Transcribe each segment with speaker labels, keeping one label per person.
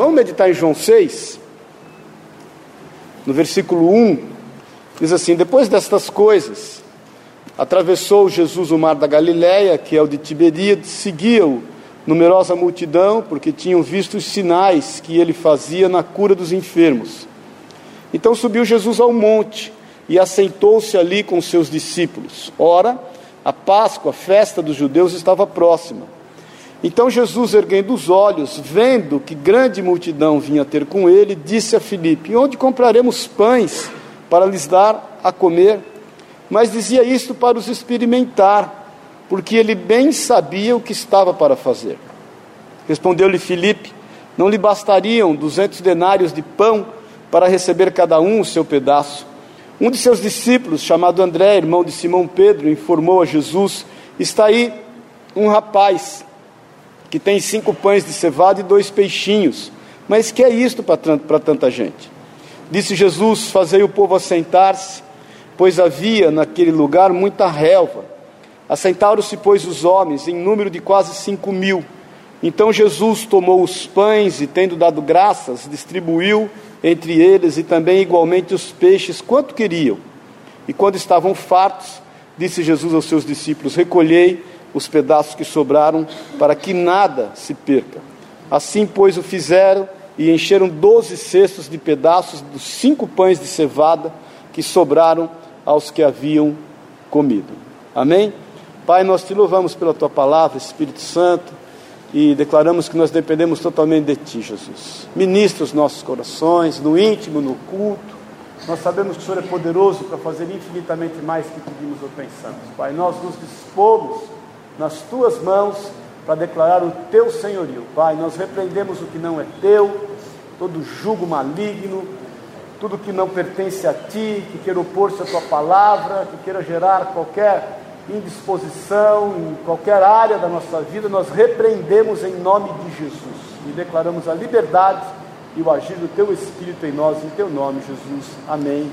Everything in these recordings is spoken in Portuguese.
Speaker 1: Vamos meditar em João 6, no versículo 1, diz assim: Depois destas coisas, atravessou Jesus o mar da Galileia, que é o de Tiberíades, seguia-o numerosa multidão, porque tinham visto os sinais que ele fazia na cura dos enfermos. Então subiu Jesus ao monte e assentou-se ali com seus discípulos. Ora, a Páscoa, a festa dos judeus, estava próxima. Então Jesus, erguendo os olhos, vendo que grande multidão vinha ter com ele, disse a Filipe: Onde compraremos pães para lhes dar a comer? Mas dizia isto para os experimentar, porque ele bem sabia o que estava para fazer. Respondeu-lhe Filipe: Não lhe bastariam duzentos denários de pão para receber cada um o seu pedaço? Um de seus discípulos, chamado André, irmão de Simão Pedro, informou a Jesus: Está aí um rapaz que tem cinco pães de cevada e dois peixinhos. Mas que é isto para tanta gente? Disse Jesus: Fazei o povo assentar-se, pois havia naquele lugar muita relva. Assentaram-se, pois, os homens, em número de quase cinco mil. Então Jesus tomou os pães e, tendo dado graças, distribuiu entre eles e também igualmente os peixes, quanto queriam. E quando estavam fartos, disse Jesus aos seus discípulos: Recolhei os pedaços que sobraram, para que nada se perca. Assim, pois, o fizeram e encheram doze cestos de pedaços dos cinco pães de cevada que sobraram aos que haviam comido. Amém? Pai, nós te louvamos pela tua palavra, Espírito Santo, e declaramos que nós dependemos totalmente de ti, Jesus. Ministra os nossos corações, no íntimo, no culto. Nós sabemos que o Senhor é poderoso para fazer infinitamente mais do que pedimos ou pensamos. Pai, nós nos dispomos nas tuas mãos para declarar o teu senhorio. Pai, nós repreendemos o que não é teu, todo jugo maligno, tudo que não pertence a ti, que queira opor-se à tua palavra, que queira gerar qualquer indisposição em qualquer área da nossa vida, nós repreendemos em nome de Jesus e declaramos a liberdade e o agir do teu Espírito em nós, em teu nome, Jesus. Amém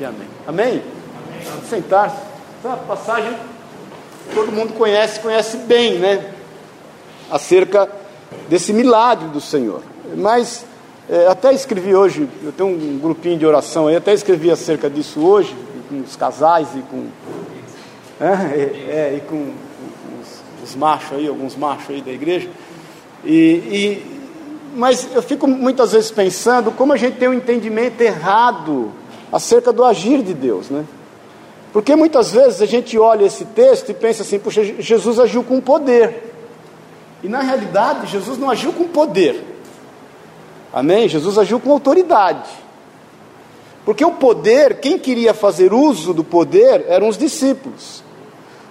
Speaker 1: e amém. Amém? amém. Sentar-se. Essa passagem todo mundo conhece, conhece bem, né? Acerca desse milagre do Senhor. Mas é, até escrevi hoje, eu tenho um grupinho de oração aí, até escrevi acerca disso hoje, com os casais e com. É, é, e com os, os, machos aí, alguns machos aí da igreja. E, e, mas eu fico muitas vezes pensando como a gente tem um entendimento errado acerca do agir de Deus, né? Porque muitas vezes a gente olha esse texto e pensa assim: puxa, Jesus agiu com poder. E na realidade, Jesus não agiu com poder. Amém? Jesus agiu com autoridade. Porque o poder, quem queria fazer uso do poder eram os discípulos.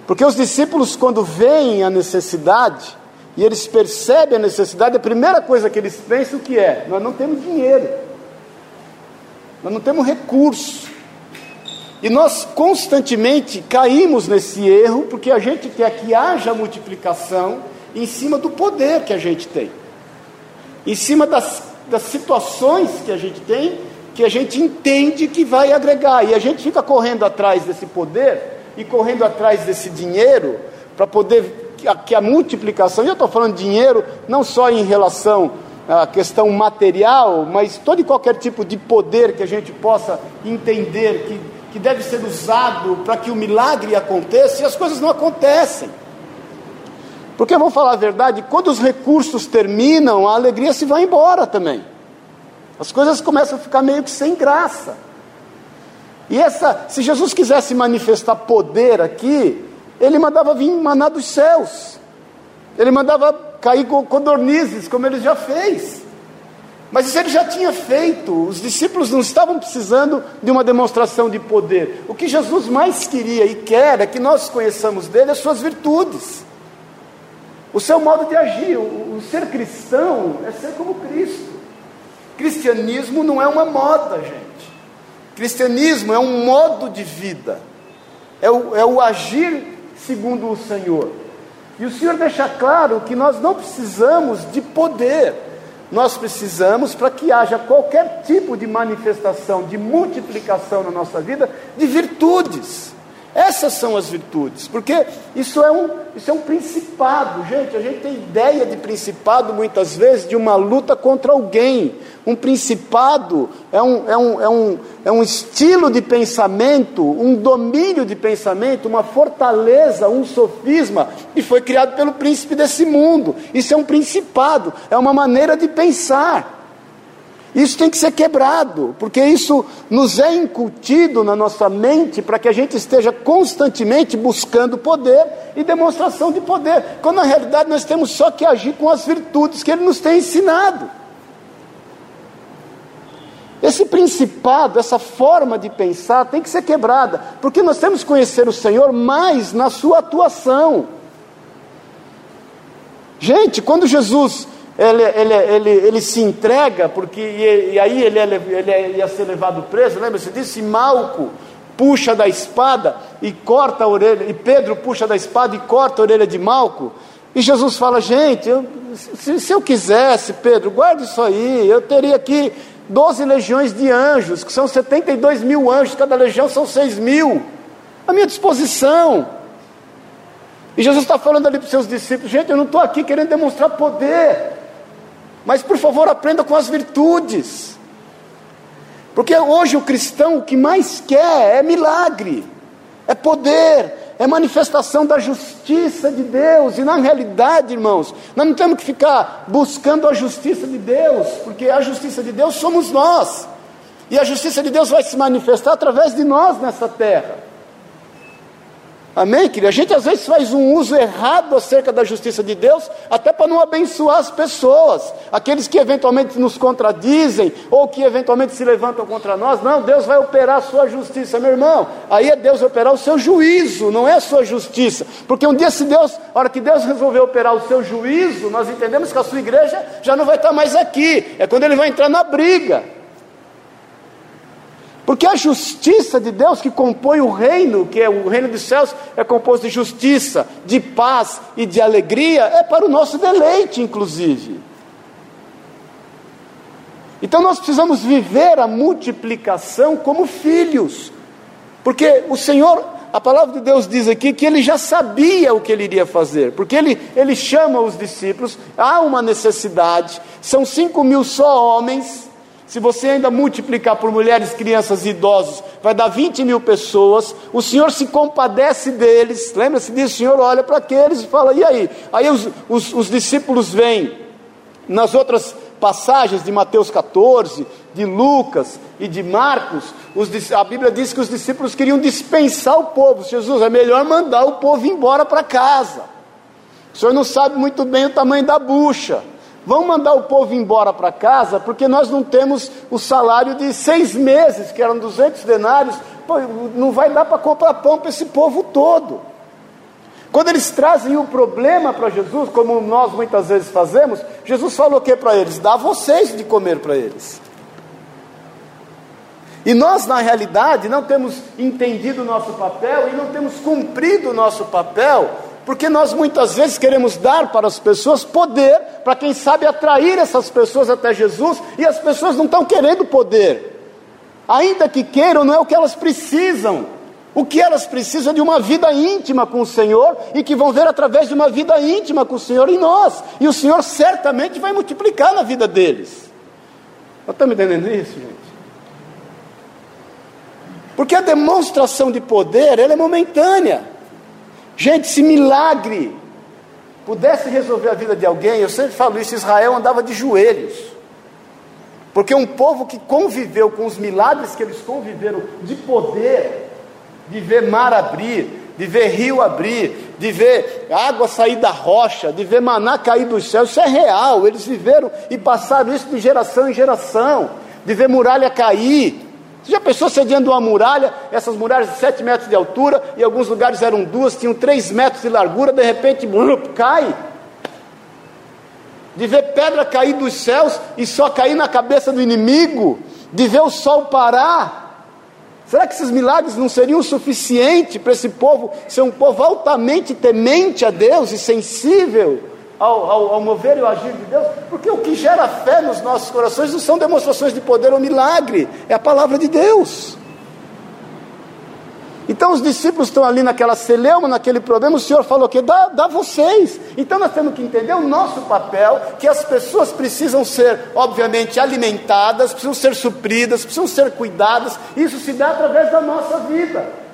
Speaker 1: Porque os discípulos, quando veem a necessidade, e eles percebem a necessidade, a primeira coisa que eles pensam que é? Nós não temos dinheiro, nós não temos recurso. E nós constantemente caímos nesse erro porque a gente quer que haja multiplicação em cima do poder que a gente tem, em cima das, das situações que a gente tem, que a gente entende que vai agregar, e a gente fica correndo atrás desse poder e correndo atrás desse dinheiro para poder que a, que a multiplicação, e eu estou falando de dinheiro não só em relação à questão material, mas todo e qualquer tipo de poder que a gente possa entender que que deve ser usado para que o milagre aconteça e as coisas não acontecem. Porque vamos falar a verdade, quando os recursos terminam, a alegria se vai embora também. As coisas começam a ficar meio que sem graça. E essa, se Jesus quisesse manifestar poder aqui, ele mandava vir maná dos céus. Ele mandava cair codornizes, como ele já fez. Mas isso ele já tinha feito, os discípulos não estavam precisando de uma demonstração de poder. O que Jesus mais queria e quer é que nós conheçamos dele as suas virtudes, o seu modo de agir. O, ser cristão é ser como Cristo. Cristianismo não é uma moda, gente. Cristianismo é um modo de vida, é o, é o agir segundo o Senhor. E o Senhor deixa claro que nós não precisamos de poder nós precisamos, para que haja qualquer tipo de manifestação, de multiplicação na nossa vida, de virtudes. Essas são as virtudes, porque isso é um, isso é um principado, gente. A gente tem ideia de principado muitas vezes de uma luta contra alguém. Um principado é um, é um, é um, é um estilo de pensamento, um domínio de pensamento, uma fortaleza, um sofisma que foi criado pelo príncipe desse mundo. Isso é um principado, é uma maneira de pensar. Isso tem que ser quebrado, porque isso nos é incutido na nossa mente para que a gente esteja constantemente buscando poder e demonstração de poder, quando na realidade nós temos só que agir com as virtudes que Ele nos tem ensinado. Esse principado, essa forma de pensar tem que ser quebrada, porque nós temos que conhecer o Senhor mais na sua atuação. Gente, quando Jesus ele, ele, ele, ele se entrega, porque e, e aí ele, ele, ia ser levado preso, lembra-se disso? E Malco puxa da espada e corta a orelha, e Pedro puxa da espada e corta a orelha de Malco. E Jesus fala: Gente, eu, se, se eu quisesse, Pedro, guarde isso aí, eu teria aqui 12 legiões de anjos, que são 72 mil anjos, cada legião são 6 mil, à minha disposição. E Jesus está falando ali para os seus discípulos: Gente, eu não estou aqui querendo demonstrar poder, mas por favor aprenda com as virtudes. Porque hoje o cristão o que mais quer é milagre, é poder, é manifestação da justiça de Deus. E na realidade, irmãos, nós não temos que ficar buscando a justiça de Deus, porque a justiça de Deus somos nós. E a justiça de Deus vai se manifestar através de nós nessa terra. Amém, querido? A gente às vezes faz um uso errado acerca da justiça de Deus, até para não abençoar as pessoas, aqueles que eventualmente nos contradizem, ou que eventualmente se levantam contra nós. Não, Deus vai operar a sua justiça, meu irmão. Aí é Deus operar o seu juízo, não é a sua justiça. Porque um dia, se Deus, a hora que Deus resolver operar o seu juízo, nós entendemos que a sua igreja já não vai estar mais aqui, é quando ele vai entrar na briga. Porque a justiça de Deus que compõe o reino, que é o reino dos céus, é composto de justiça, de paz e de alegria, é para o nosso deleite, inclusive. Então nós precisamos viver a multiplicação como filhos, porque o Senhor, a palavra de Deus diz aqui que ele já sabia o que ele iria fazer, porque ele, ele chama os discípulos, há uma necessidade, são cinco mil só homens, se você ainda multiplicar por mulheres, crianças e idosos, vai dar 20 mil pessoas. O Senhor se compadece deles. Lembra-se disso? O Senhor olha para aqueles e fala: e aí? Aí os, os, os discípulos vêm. Nas outras passagens de Mateus 14, de Lucas e de Marcos, os, a Bíblia diz que os discípulos queriam dispensar o povo. Jesus, é melhor mandar o povo embora para casa. O senhor não sabe muito bem o tamanho da bucha. Vão mandar o povo embora para casa, porque nós não temos o salário de seis meses, que eram 200 denários, Pô, não vai dar para comprar pão para esse povo todo. Quando eles trazem o problema para Jesus, como nós muitas vezes fazemos, Jesus falou o que para eles? Dá vocês de comer para eles. E nós, na realidade, não temos entendido o nosso papel e não temos cumprido o nosso papel porque nós muitas vezes queremos dar para as pessoas poder, para quem sabe atrair essas pessoas até Jesus, e as pessoas não estão querendo poder. Ainda que queiram, não é o que elas precisam. O que elas precisam é de uma vida íntima com o Senhor e que vão ver através de uma vida íntima com o Senhor em nós. E o Senhor certamente vai multiplicar na vida deles. Estão me entendendo isso, gente? Porque a demonstração de poder, ela é momentânea. Gente, se milagre pudesse resolver a vida de alguém, eu sempre falo isso, Israel andava de joelhos. Porque um povo que conviveu com os milagres que eles conviveram de poder, de ver mar abrir, de ver rio abrir, de ver água sair da rocha, de ver maná cair do céu, isso é real. Eles viveram e passaram isso de geração em geração, de ver muralha cair, você já pensou sediando uma muralha, essas muralhas de 7 metros de altura, e alguns lugares eram duas, tinham 3 metros de largura, de repente blup, cai. De ver pedra cair dos céus e só cair na cabeça do inimigo, de ver o sol parar. Será que esses milagres não seriam suficientes para esse povo ser um povo altamente temente a Deus e sensível ao, ao, ao, mover e ao agir de Deus, porque o que gera fé nos nossos corações não são demonstrações de poder ou milagre, é a palavra de Deus. Então os discípulos estão ali naquela celeuma, naquele problema, o Senhor falou que dá, dá vocês. Então nós temos que entender o nosso papel, que as pessoas precisam ser, obviamente, alimentadas, precisam ser supridas, precisam ser cuidadas. Isso se dá através da nossa vida.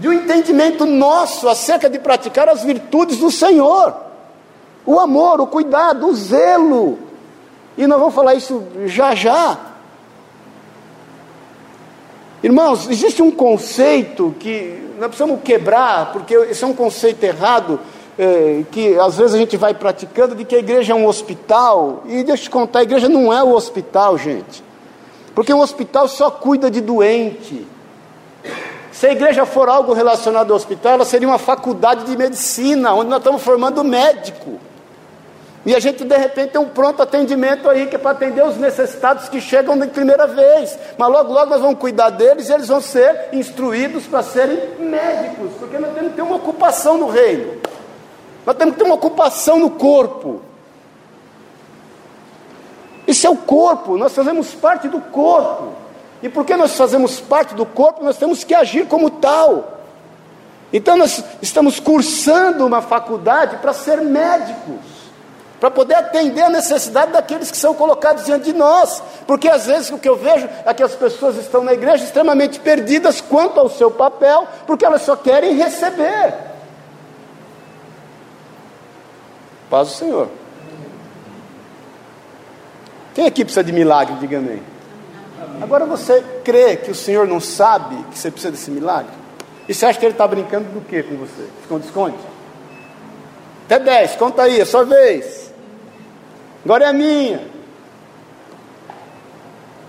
Speaker 1: De um entendimento nosso acerca de praticar as virtudes do Senhor. O amor, o cuidado, o zelo. E nós vamos falar isso já já. Irmãos, existe um conceito que nós precisamos quebrar, porque esse é um conceito errado, é, que às vezes a gente vai praticando, de que a igreja é um hospital. E deixa eu te contar, a igreja não é o hospital, gente. Porque um hospital só cuida de doente. Se a igreja for algo relacionado ao hospital, ela seria uma faculdade de medicina, onde nós estamos formando médico. E a gente de repente tem um pronto atendimento aí que é para atender os necessitados que chegam de primeira vez. Mas logo, logo nós vamos cuidar deles e eles vão ser instruídos para serem médicos, porque nós temos que ter uma ocupação no reino. Nós temos que ter uma ocupação no corpo. Isso é o corpo, nós fazemos parte do corpo. E porque nós fazemos parte do corpo, nós temos que agir como tal. Então nós estamos cursando uma faculdade para ser médicos para poder atender a necessidade daqueles que são colocados diante de nós. Porque às vezes o que eu vejo é que as pessoas estão na igreja extremamente perdidas quanto ao seu papel, porque elas só querem receber. Paz do Senhor. Quem aqui precisa de milagre? Diga amém. Agora você crê que o Senhor não sabe que você precisa desse milagre? E você acha que ele está brincando do que com você? Esconde-esconde? Até 10, conta aí, é sua vez agora é a minha.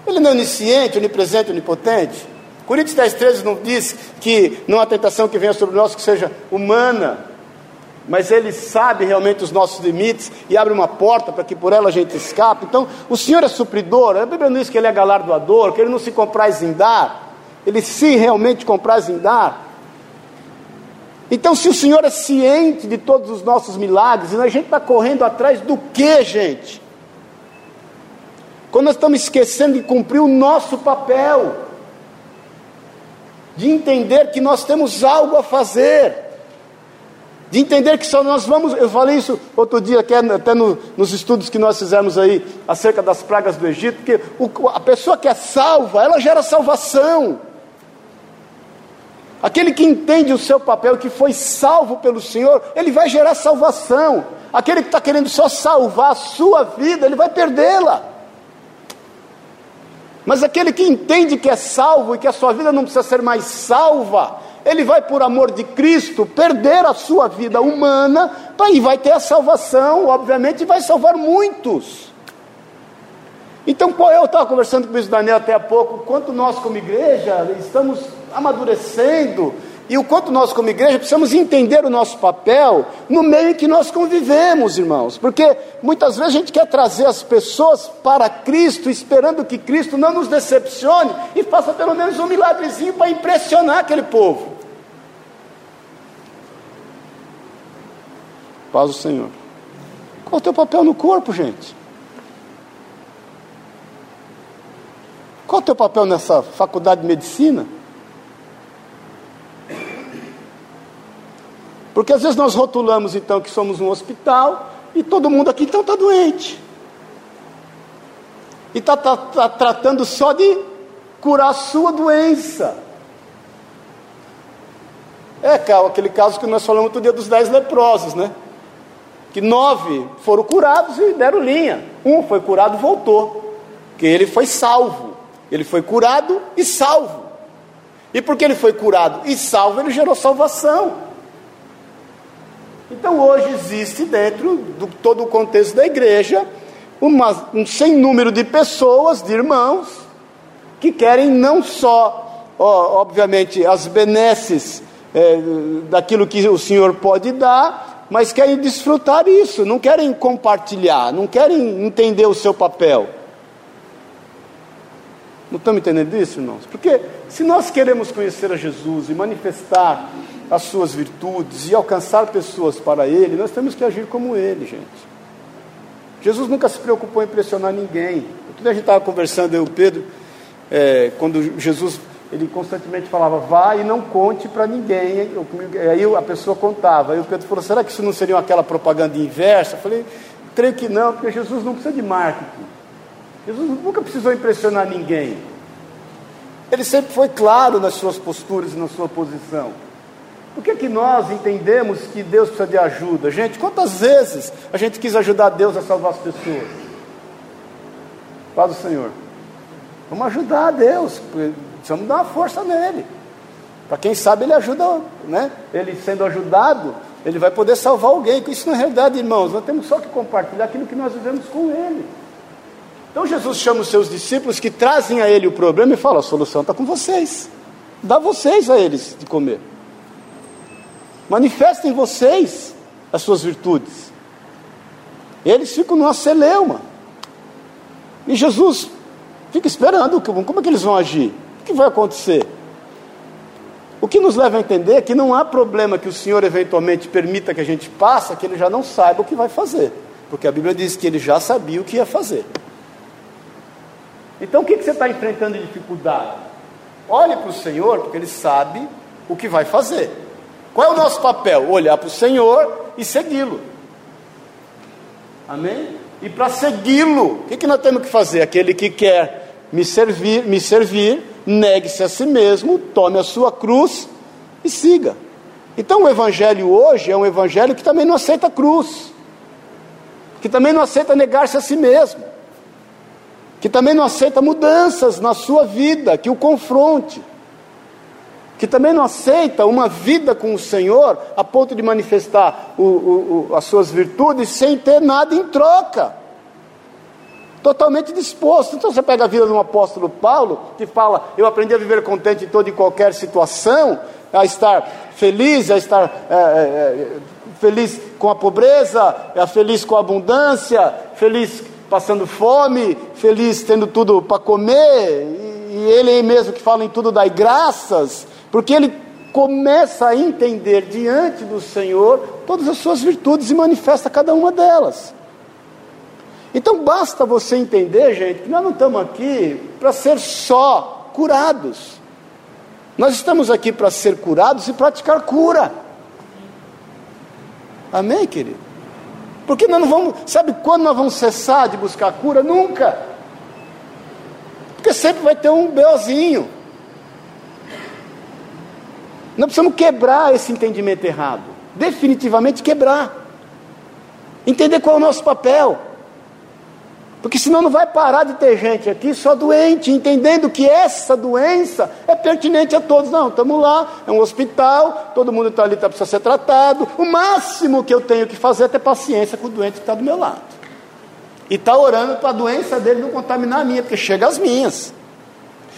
Speaker 1: Ele não é onisciente, onipresente, onipotente. Coríntios 10, 13 não diz que não há tentação que venha sobre nós que seja humana, mas Ele sabe realmente os nossos limites e abre uma porta para que por ela a gente escape. Então, o Senhor é supridor. A Bíblia não diz que Ele é galardoador, que Ele não se compraz em dar. Ele se realmente compraz em dar. Então, se o Senhor é ciente de todos os nossos milagres, a gente está correndo atrás do que, gente? Quando nós estamos esquecendo de cumprir o nosso papel, de entender que nós temos algo a fazer, de entender que só nós vamos. Eu falei isso outro dia, até no, nos estudos que nós fizemos aí acerca das pragas do Egito, que o, a pessoa que é salva, ela gera salvação. Aquele que entende o seu papel, que foi salvo pelo Senhor, ele vai gerar salvação. Aquele que está querendo só salvar a sua vida, ele vai perdê-la. Mas aquele que entende que é salvo e que a sua vida não precisa ser mais salva, ele vai, por amor de Cristo, perder a sua vida humana e vai ter a salvação, obviamente, e vai salvar muitos. Então, eu estava conversando com o bispo Daniel até há pouco, quanto nós, como igreja, estamos amadurecendo e o quanto nós, como igreja, precisamos entender o nosso papel no meio em que nós convivemos, irmãos, porque muitas vezes a gente quer trazer as pessoas para Cristo, esperando que Cristo não nos decepcione e faça pelo menos um milagrezinho para impressionar aquele povo. Paz do Senhor. Qual é o teu papel no corpo, gente? Qual é o teu papel nessa faculdade de medicina? Porque às vezes nós rotulamos então que somos um hospital e todo mundo aqui então está doente. E está tá, tá tratando só de curar a sua doença. É aquele caso que nós falamos outro dia dos dez leprosos, né? Que nove foram curados e deram linha. Um foi curado e voltou. Que ele foi salvo. Ele foi curado e salvo. E porque ele foi curado e salvo, ele gerou salvação. Então hoje existe dentro de todo o contexto da igreja uma, um sem número de pessoas, de irmãos, que querem não só, ó, obviamente, as benesses é, daquilo que o Senhor pode dar, mas querem desfrutar isso, não querem compartilhar, não querem entender o seu papel. Não estamos entendendo isso, irmãos? Porque se nós queremos conhecer a Jesus e manifestar as suas virtudes e alcançar pessoas para Ele, nós temos que agir como Ele, gente. Jesus nunca se preocupou em impressionar ninguém. Outro dia a gente estava conversando, eu e o Pedro, é, quando Jesus ele constantemente falava, vá e não conte para ninguém. Aí a pessoa contava. Aí o Pedro falou, será que isso não seria aquela propaganda inversa? Eu falei, creio que não, porque Jesus não precisa de marketing. Jesus nunca precisou impressionar ninguém. Ele sempre foi claro nas suas posturas e na sua posição. Por que, que nós entendemos que Deus precisa de ajuda? Gente, quantas vezes a gente quis ajudar Deus a salvar as pessoas? Paz do Senhor. Vamos ajudar a Deus, precisamos dar uma força nele. Para quem sabe ele ajuda, né? Ele sendo ajudado, ele vai poder salvar alguém. Isso é realidade, irmãos. Nós temos só que compartilhar aquilo que nós vivemos com ele. Então Jesus chama os seus discípulos que trazem a ele o problema e fala: a solução está com vocês. Dá vocês a eles de comer. Manifestem vocês as suas virtudes. Eles ficam numa celeuma. E Jesus fica esperando como é que eles vão agir. O que vai acontecer? O que nos leva a entender é que não há problema que o Senhor eventualmente permita que a gente passe, que ele já não saiba o que vai fazer. Porque a Bíblia diz que ele já sabia o que ia fazer. Então o que, que você está enfrentando de dificuldade? Olhe para o Senhor, porque Ele sabe o que vai fazer. Qual é o nosso papel? Olhar para o Senhor e segui-lo. Amém? E para segui-lo, o que, que nós temos que fazer? Aquele que quer me servir, me servir, negue-se a si mesmo, tome a sua cruz e siga. Então o evangelho hoje é um evangelho que também não aceita cruz, que também não aceita negar-se a si mesmo que também não aceita mudanças na sua vida, que o confronte, que também não aceita uma vida com o Senhor a ponto de manifestar o, o, o, as suas virtudes sem ter nada em troca. Totalmente disposto. Então você pega a vida de um apóstolo Paulo, que fala: Eu aprendi a viver contente em toda e qualquer situação, a estar feliz, a estar é, é, feliz com a pobreza, a feliz com a abundância, feliz passando fome, feliz tendo tudo para comer, e ele mesmo que fala em tudo dai graças, porque ele começa a entender diante do Senhor todas as suas virtudes e manifesta cada uma delas. Então basta você entender, gente, que nós não estamos aqui para ser só curados. Nós estamos aqui para ser curados e praticar cura. Amém, querido? Porque nós não vamos, sabe quando nós vamos cessar de buscar cura? Nunca. Porque sempre vai ter um belzinho. Nós precisamos quebrar esse entendimento errado. Definitivamente quebrar. Entender qual é o nosso papel. Porque senão não vai parar de ter gente aqui só doente, entendendo que essa doença é pertinente a todos. Não, estamos lá, é um hospital, todo mundo está ali, tá, precisa ser tratado. O máximo que eu tenho que fazer é ter paciência com o doente que está do meu lado. E está orando para a doença dele não contaminar a minha, porque chega as minhas.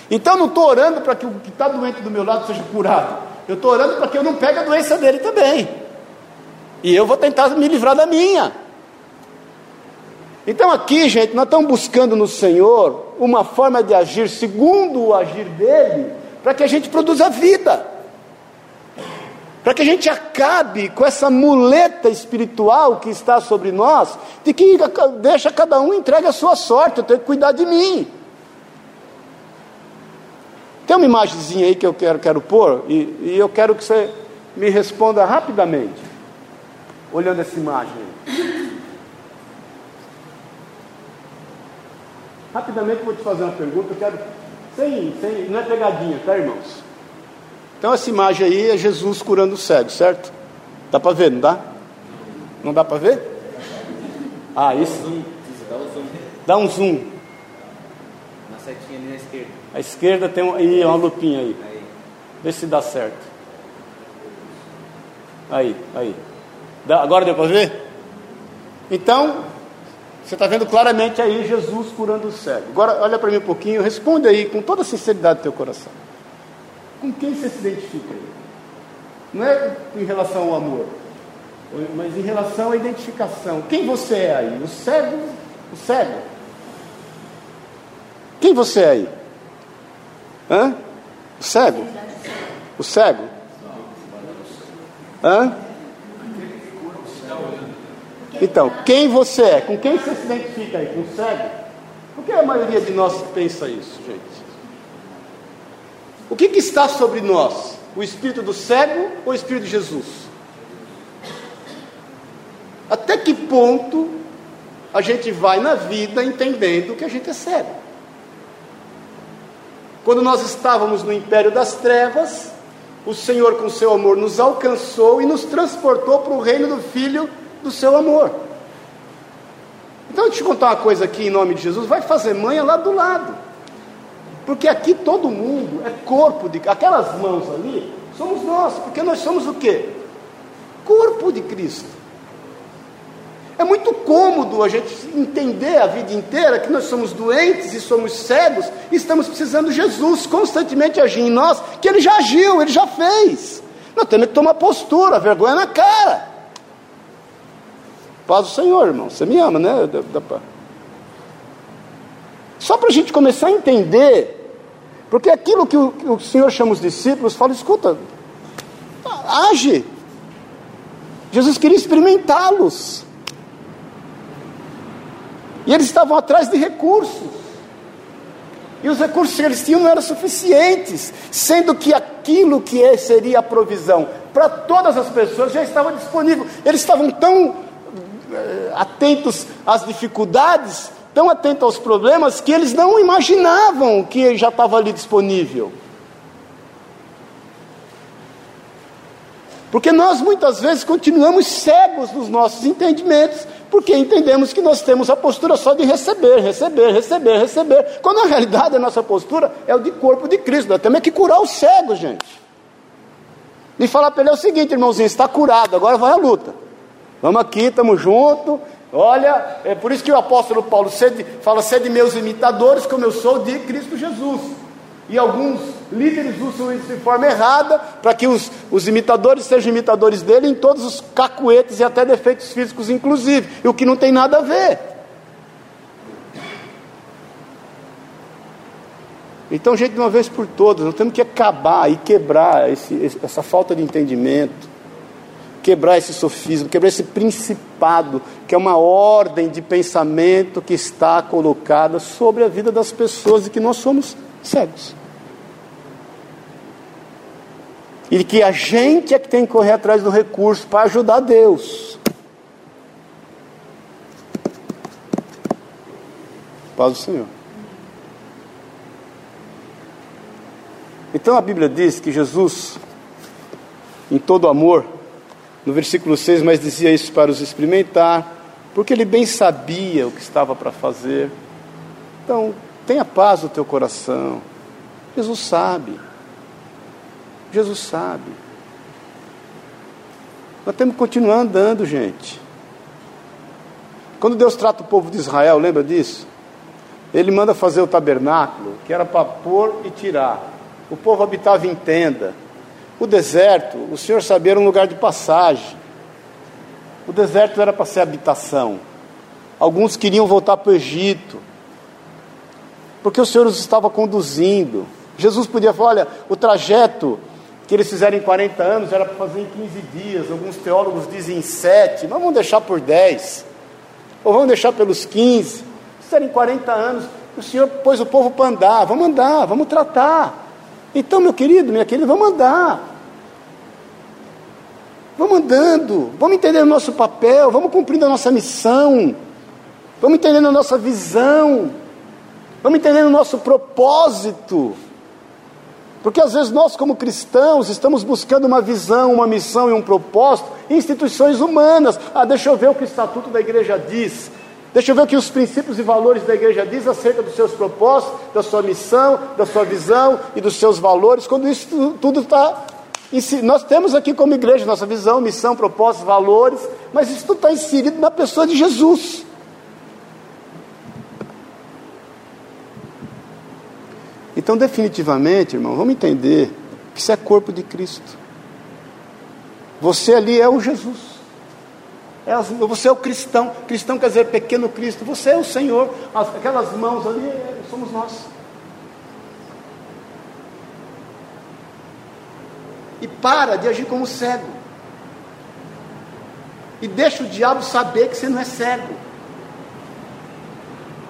Speaker 1: Então não estou orando para que o que está doente do meu lado seja curado. Eu estou orando para que eu não pegue a doença dele também. E eu vou tentar me livrar da minha. Então aqui, gente, nós estamos buscando no Senhor uma forma de agir segundo o agir dele, para que a gente produza vida. Para que a gente acabe com essa muleta espiritual que está sobre nós, de que deixa cada um entregue a sua sorte, eu tenho que cuidar de mim. Tem uma imagenzinha aí que eu quero, quero pôr, e, e eu quero que você me responda rapidamente, olhando essa imagem. Rapidamente vou te fazer uma pergunta, quero. Sem, sem, não é pegadinha, tá, irmãos? Então essa imagem aí é Jesus curando o cego, certo? Dá para ver, não dá? Não dá para ver? Ah, isso. Dá um zoom.
Speaker 2: Setinha ali na esquerda.
Speaker 1: A esquerda tem um, e uma lupinha aí. aí. Vê se dá certo. Aí, aí. Dá, agora deu para ver? Então, você está vendo claramente aí Jesus curando o cego. Agora, olha para mim um pouquinho, responde aí com toda a sinceridade do teu coração. Com quem você se identifica aí? Não é em relação ao amor, mas em relação à identificação. Quem você é aí? O cego? O cego? Quem você é aí? Hã? O cego? O cego? Hã? Então, quem você é? Com quem você se identifica aí? Com o cego? Por que a maioria de nós pensa isso, gente? O que, que está sobre nós? O espírito do cego ou o espírito de Jesus? Até que ponto a gente vai na vida entendendo que a gente é cego? Quando nós estávamos no império das trevas, o Senhor, com seu amor, nos alcançou e nos transportou para o reino do Filho do seu amor. Então, deixa eu te contar uma coisa aqui em nome de Jesus: vai fazer manha lá do lado. Porque aqui todo mundo é corpo de. Aquelas mãos ali somos nós, porque nós somos o quê? Corpo de Cristo. É muito cômodo a gente entender a vida inteira que nós somos doentes e somos cegos e estamos precisando de Jesus constantemente agir em nós, que Ele já agiu, Ele já fez. Nós temos que tomar postura, vergonha na cara. Paz do Senhor, irmão. Você me ama, né? Só para a gente começar a entender porque aquilo que o, que o Senhor chama os discípulos, fala: escuta, age. Jesus queria experimentá-los. E eles estavam atrás de recursos. E os recursos que eles tinham não eram suficientes, sendo que aquilo que é, seria a provisão para todas as pessoas já estava disponível. Eles estavam tão eh, atentos às dificuldades tão atentos aos problemas que eles não imaginavam que já estava ali disponível. Porque nós muitas vezes continuamos cegos nos nossos entendimentos, porque entendemos que nós temos a postura só de receber, receber, receber, receber, quando na realidade a nossa postura é o de corpo de Cristo. Nós temos que curar o cego, gente. E falar para ele é o seguinte, irmãozinho, está curado, agora vai à luta. Vamos aqui, estamos juntos, Olha, é por isso que o apóstolo Paulo fala: sede meus imitadores, como eu sou de Cristo Jesus. E alguns líderes usam isso de forma errada, para que os, os imitadores sejam imitadores dele em todos os cacuetes e até defeitos físicos, inclusive, e o que não tem nada a ver. Então, gente, de uma vez por todas, nós temos que acabar e quebrar esse, essa falta de entendimento quebrar esse sofismo, quebrar esse principado, que é uma ordem de pensamento que está colocada sobre a vida das pessoas e que nós somos cegos. E que a gente é que tem que correr atrás do recurso para ajudar Deus. Paz do Senhor. Então a Bíblia diz que Jesus, em todo amor, no versículo 6, mas dizia isso para os experimentar, porque ele bem sabia o que estava para fazer. Então, tenha paz no teu coração. Jesus sabe. Jesus sabe. Nós temos que continuar andando, gente. Quando Deus trata o povo de Israel, lembra disso? Ele manda fazer o tabernáculo, que era para pôr e tirar. O povo habitava em tenda. O deserto, o Senhor sabia, era um lugar de passagem. O deserto era para ser habitação. Alguns queriam voltar para o Egito, porque o Senhor os estava conduzindo. Jesus podia falar: olha, o trajeto que eles fizeram em 40 anos era para fazer em 15 dias. Alguns teólogos dizem em 7, mas vamos deixar por 10, ou vamos deixar pelos 15. Fizeram em 40 anos, o Senhor pôs o povo para andar. Vamos andar, vamos tratar. Então, meu querido, minha querida, vamos andar. Vamos andando, vamos entendendo o nosso papel, vamos cumprindo a nossa missão, vamos entendendo a nossa visão, vamos entendendo o nosso propósito. Porque às vezes nós, como cristãos, estamos buscando uma visão, uma missão e um propósito em instituições humanas. Ah, deixa eu ver o que o estatuto da igreja diz. Deixa eu ver o que os princípios e valores da igreja diz acerca dos seus propósitos, da sua missão, da sua visão e dos seus valores, quando isso tudo está. Nós temos aqui como igreja nossa visão, missão, propósitos, valores, mas isso tudo está inserido na pessoa de Jesus. Então, definitivamente, irmão, vamos entender que isso é corpo de Cristo. Você ali é o Jesus. É, você é o cristão. Cristão quer dizer pequeno Cristo. Você é o Senhor. Aquelas mãos ali é, somos nós. E para de agir como cego. E deixa o diabo saber que você não é cego.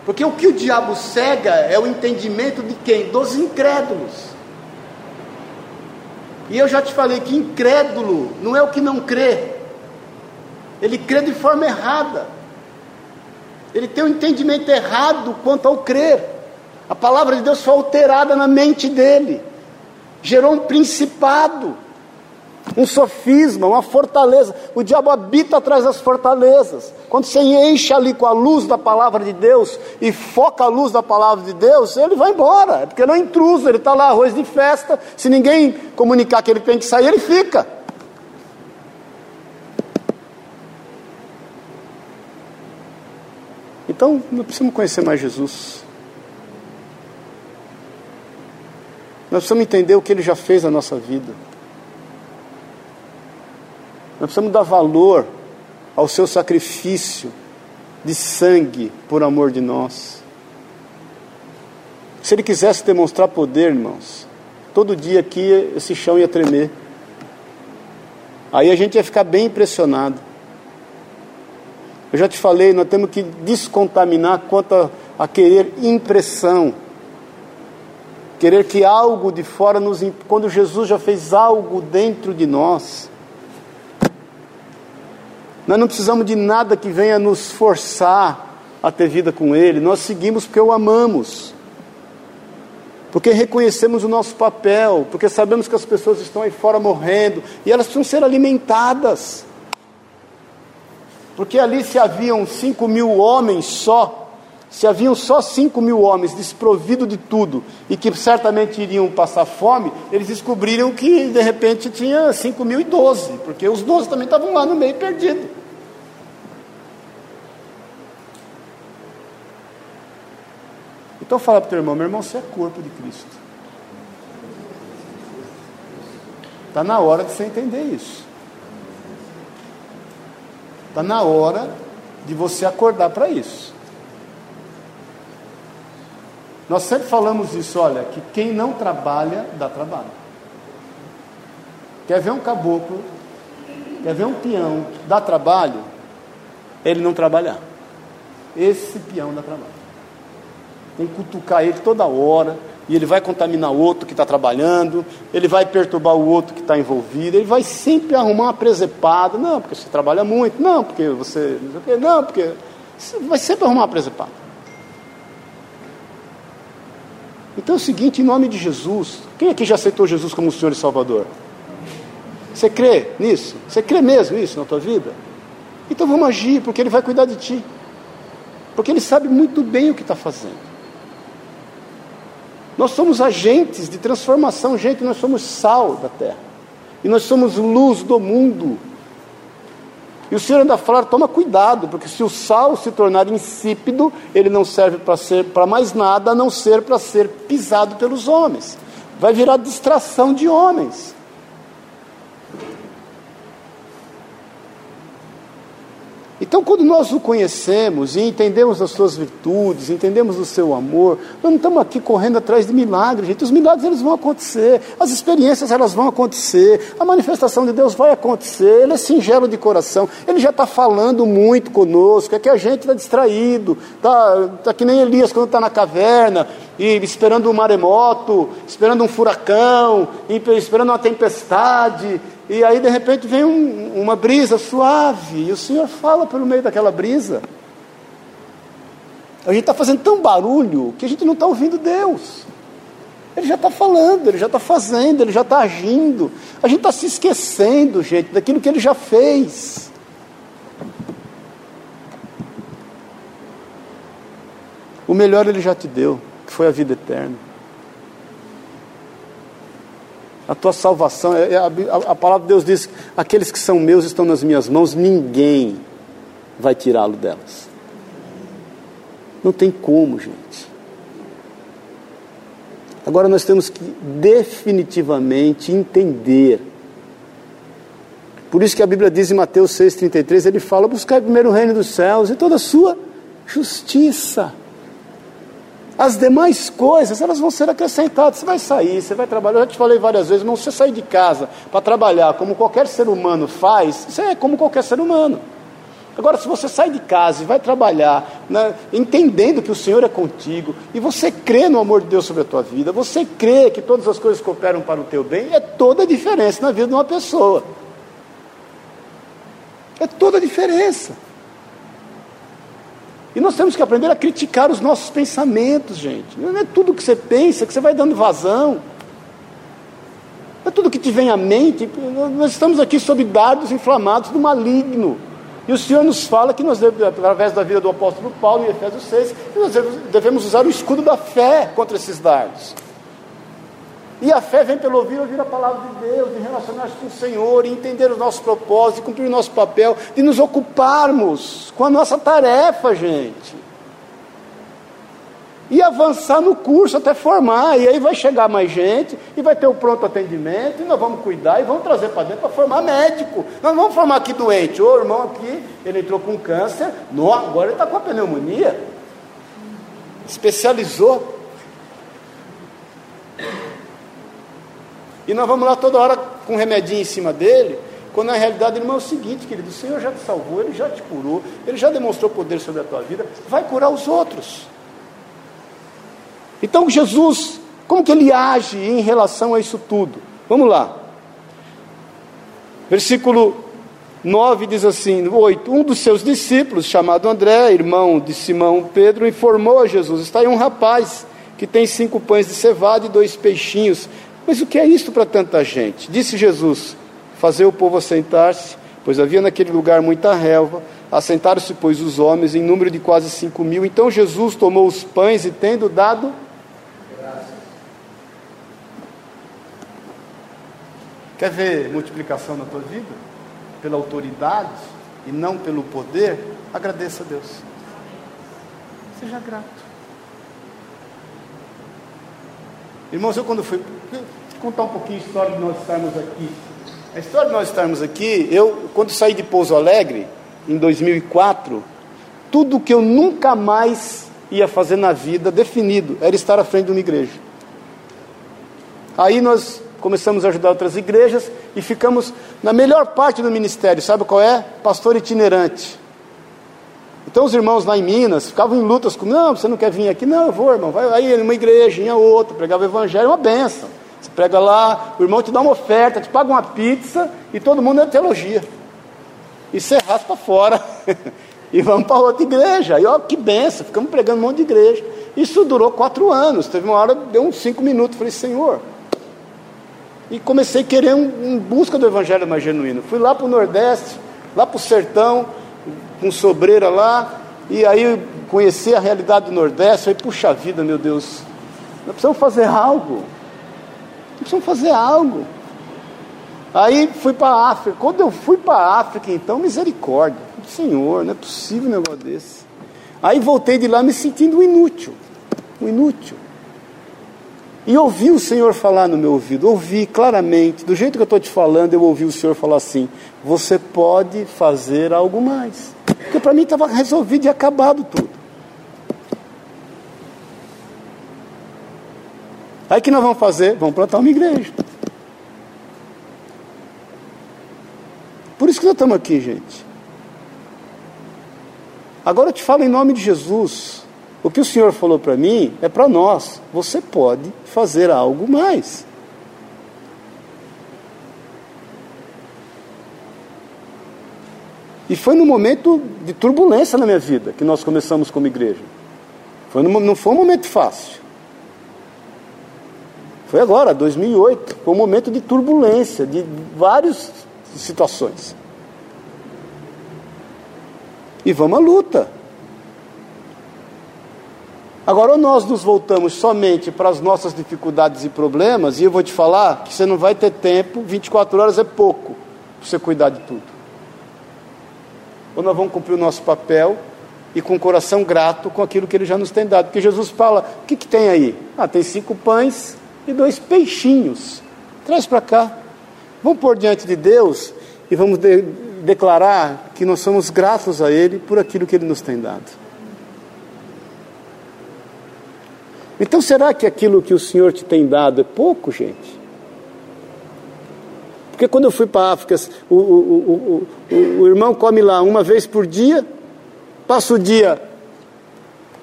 Speaker 1: Porque o que o diabo cega é o entendimento de quem? Dos incrédulos. E eu já te falei que incrédulo não é o que não crê, ele crê de forma errada, ele tem um entendimento errado quanto ao crer. A palavra de Deus foi alterada na mente dele, gerou um principado um sofisma, uma fortaleza. O diabo habita atrás das fortalezas. Quando você enche ali com a luz da palavra de Deus e foca a luz da palavra de Deus, ele vai embora. É porque não é intruso, ele está lá, arroz de festa. Se ninguém comunicar que ele tem que sair, ele fica. Então, nós precisamos conhecer mais Jesus. Nós precisamos entender o que ele já fez na nossa vida. Nós precisamos dar valor ao seu sacrifício de sangue por amor de nós. Se ele quisesse demonstrar poder, irmãos, todo dia aqui esse chão ia tremer. Aí a gente ia ficar bem impressionado. Eu já te falei, nós temos que descontaminar quanto a, a querer impressão. Querer que algo de fora nos. Quando Jesus já fez algo dentro de nós. Nós não precisamos de nada que venha nos forçar a ter vida com Ele. Nós seguimos porque o amamos. Porque reconhecemos o nosso papel, porque sabemos que as pessoas estão aí fora morrendo e elas precisam ser alimentadas. Porque ali se haviam cinco mil homens só, se haviam só cinco mil homens desprovidos de tudo e que certamente iriam passar fome, eles descobriram que de repente tinha cinco mil e doze, porque os doze também estavam lá no meio perdido. Então fala para o teu irmão, meu irmão, você é corpo de Cristo. Está na hora de você entender isso. Está na hora de você acordar para isso. Nós sempre falamos isso, olha, que quem não trabalha, dá trabalho. Quer ver um caboclo, quer ver um peão, dá trabalho, ele não trabalhar. Esse peão dá trabalho. Tem que cutucar ele toda hora, e ele vai contaminar o outro que está trabalhando, ele vai perturbar o outro que está envolvido, ele vai sempre arrumar uma presepada. Não, porque você trabalha muito, não, porque você. Não, porque. Você vai sempre arrumar uma presepada. Então é o seguinte, em nome de Jesus, quem aqui já aceitou Jesus como Senhor e Salvador? Você crê nisso? Você crê mesmo nisso na tua vida? Então vamos agir, porque Ele vai cuidar de ti. Porque Ele sabe muito bem o que está fazendo. Nós somos agentes de transformação, gente, nós somos sal da terra. E nós somos luz do mundo. E o Senhor ainda fala, toma cuidado, porque se o sal se tornar insípido, ele não serve para ser para mais nada a não ser para ser pisado pelos homens. Vai virar distração de homens. Então, quando nós o conhecemos e entendemos as suas virtudes, entendemos o seu amor, nós não estamos aqui correndo atrás de milagres, gente. Os milagres eles vão acontecer, as experiências elas vão acontecer, a manifestação de Deus vai acontecer. Ele é singelo de coração, ele já está falando muito conosco. É que a gente está distraído, está tá que nem Elias quando está na caverna e esperando um maremoto, esperando um furacão, esperando uma tempestade e aí de repente vem um, uma brisa suave, e o Senhor fala pelo meio daquela brisa. A gente está fazendo tão barulho que a gente não está ouvindo Deus. Ele já está falando, ele já está fazendo, ele já está agindo. A gente está se esquecendo, gente, daquilo que ele já fez. O melhor ele já te deu, que foi a vida eterna. A tua salvação, é, é, a, palavra de Deus diz: aqueles que são meus estão nas minhas mãos, ninguém vai tirá-lo delas. Não tem como, gente. Agora nós temos que definitivamente entender. Por isso que a Bíblia diz em Mateus 6,33, ele fala: buscar primeiro o reino dos céus e toda a sua justiça. As demais coisas, elas vão ser acrescentadas. Você vai sair, você vai trabalhar. Eu já te falei várias vezes, não você sair de casa para trabalhar como qualquer ser humano faz, isso é como qualquer ser humano. Agora, se você sai de casa e vai trabalhar, né, entendendo que o Senhor é contigo, e você crê no amor de Deus sobre a tua vida, você crê que todas as coisas cooperam para o teu bem, é toda a diferença na vida de uma pessoa. É toda a diferença. E nós temos que aprender a criticar os nossos pensamentos, gente. Não é tudo que você pensa que você vai dando vazão. Não é tudo que te vem à mente. Nós estamos aqui sob dardos inflamados do maligno. E o Senhor nos fala que nós, através da vida do apóstolo Paulo, em Efésios 6, que nós devemos usar o escudo da fé contra esses dardos. E a fé vem pelo ouvir, ouvir a palavra de Deus, de relacionar-se com o Senhor, e entender os nossos propósitos, de cumprir o nosso papel, de nos ocuparmos com a nossa tarefa, gente e avançar no curso até formar. E aí vai chegar mais gente, e vai ter o pronto atendimento, e nós vamos cuidar e vamos trazer para dentro para formar médico. Nós vamos formar aqui doente. O irmão aqui, ele entrou com câncer, não, agora ele está com a pneumonia. Especializou. E nós vamos lá toda hora com um remedinho em cima dele, quando na realidade, irmão, é o seguinte, querido, o Senhor já te salvou, Ele já te curou, Ele já demonstrou poder sobre a tua vida, vai curar os outros. Então Jesus, como que ele age em relação a isso tudo? Vamos lá. Versículo 9 diz assim: 8. Um dos seus discípulos, chamado André, irmão de Simão Pedro, informou a Jesus: Está aí um rapaz que tem cinco pães de cevada e dois peixinhos. Mas o que é isto para tanta gente? Disse Jesus: Fazer o povo assentar-se, pois havia naquele lugar muita relva. Assentaram-se, pois, os homens, em número de quase cinco mil. Então Jesus tomou os pães e, tendo dado Quer ver multiplicação na tua vida? Pela autoridade e não pelo poder? Agradeça a Deus. Seja grato. Irmãos, eu quando fui. Contar um pouquinho a história de nós estarmos aqui. A história de nós estarmos aqui, eu, quando saí de Pouso Alegre, em 2004, tudo que eu nunca mais ia fazer na vida, definido, era estar à frente de uma igreja. Aí nós começamos a ajudar outras igrejas e ficamos na melhor parte do ministério, sabe qual é? Pastor itinerante. Então os irmãos lá em Minas ficavam em lutas com, não, você não quer vir aqui? Não, eu vou, irmão. Vai aí uma igreja, em outra, pregava o evangelho, é uma benção. Você prega lá, o irmão te dá uma oferta, te paga uma pizza e todo mundo é teologia. E você raspa fora. e vamos para outra igreja. E ó, que benção, ficamos pregando um monte de igreja. Isso durou quatro anos. Teve uma hora, deu uns cinco minutos. Falei, Senhor, e comecei a querer um, em busca do evangelho mais genuíno. Fui lá para o Nordeste, lá para o sertão, com sobreira lá, e aí conheci a realidade do Nordeste, falei, puxa vida, meu Deus, nós precisamos fazer algo. Nós precisamos fazer algo. Aí fui para a África. Quando eu fui para a África, então, misericórdia. Senhor, não é possível um negócio desse. Aí voltei de lá me sentindo inútil. Um inútil. E ouvi o Senhor falar no meu ouvido, ouvi claramente, do jeito que eu estou te falando, eu ouvi o Senhor falar assim: você pode fazer algo mais. Porque para mim estava resolvido e acabado tudo. Aí que nós vamos fazer? Vamos plantar uma igreja. Por isso que nós estamos aqui, gente. Agora eu te falo em nome de Jesus. O que o Senhor falou para mim é para nós. Você pode fazer algo mais. E foi num momento de turbulência na minha vida que nós começamos como igreja. Foi não foi um momento fácil. Foi agora, 2008. Foi um momento de turbulência, de várias situações. E vamos à luta. Agora, ou nós nos voltamos somente para as nossas dificuldades e problemas, e eu vou te falar que você não vai ter tempo, 24 horas é pouco para você cuidar de tudo. Ou nós vamos cumprir o nosso papel e com o coração grato com aquilo que Ele já nos tem dado. Porque Jesus fala: o que, que tem aí? Ah, tem cinco pães e dois peixinhos. Traz para cá. Vamos pôr diante de Deus e vamos de declarar que nós somos gratos a Ele por aquilo que Ele nos tem dado. Então será que aquilo que o Senhor te tem dado é pouco, gente? Porque quando eu fui para a África, o, o, o, o, irmão come lá uma vez por dia, passa o dia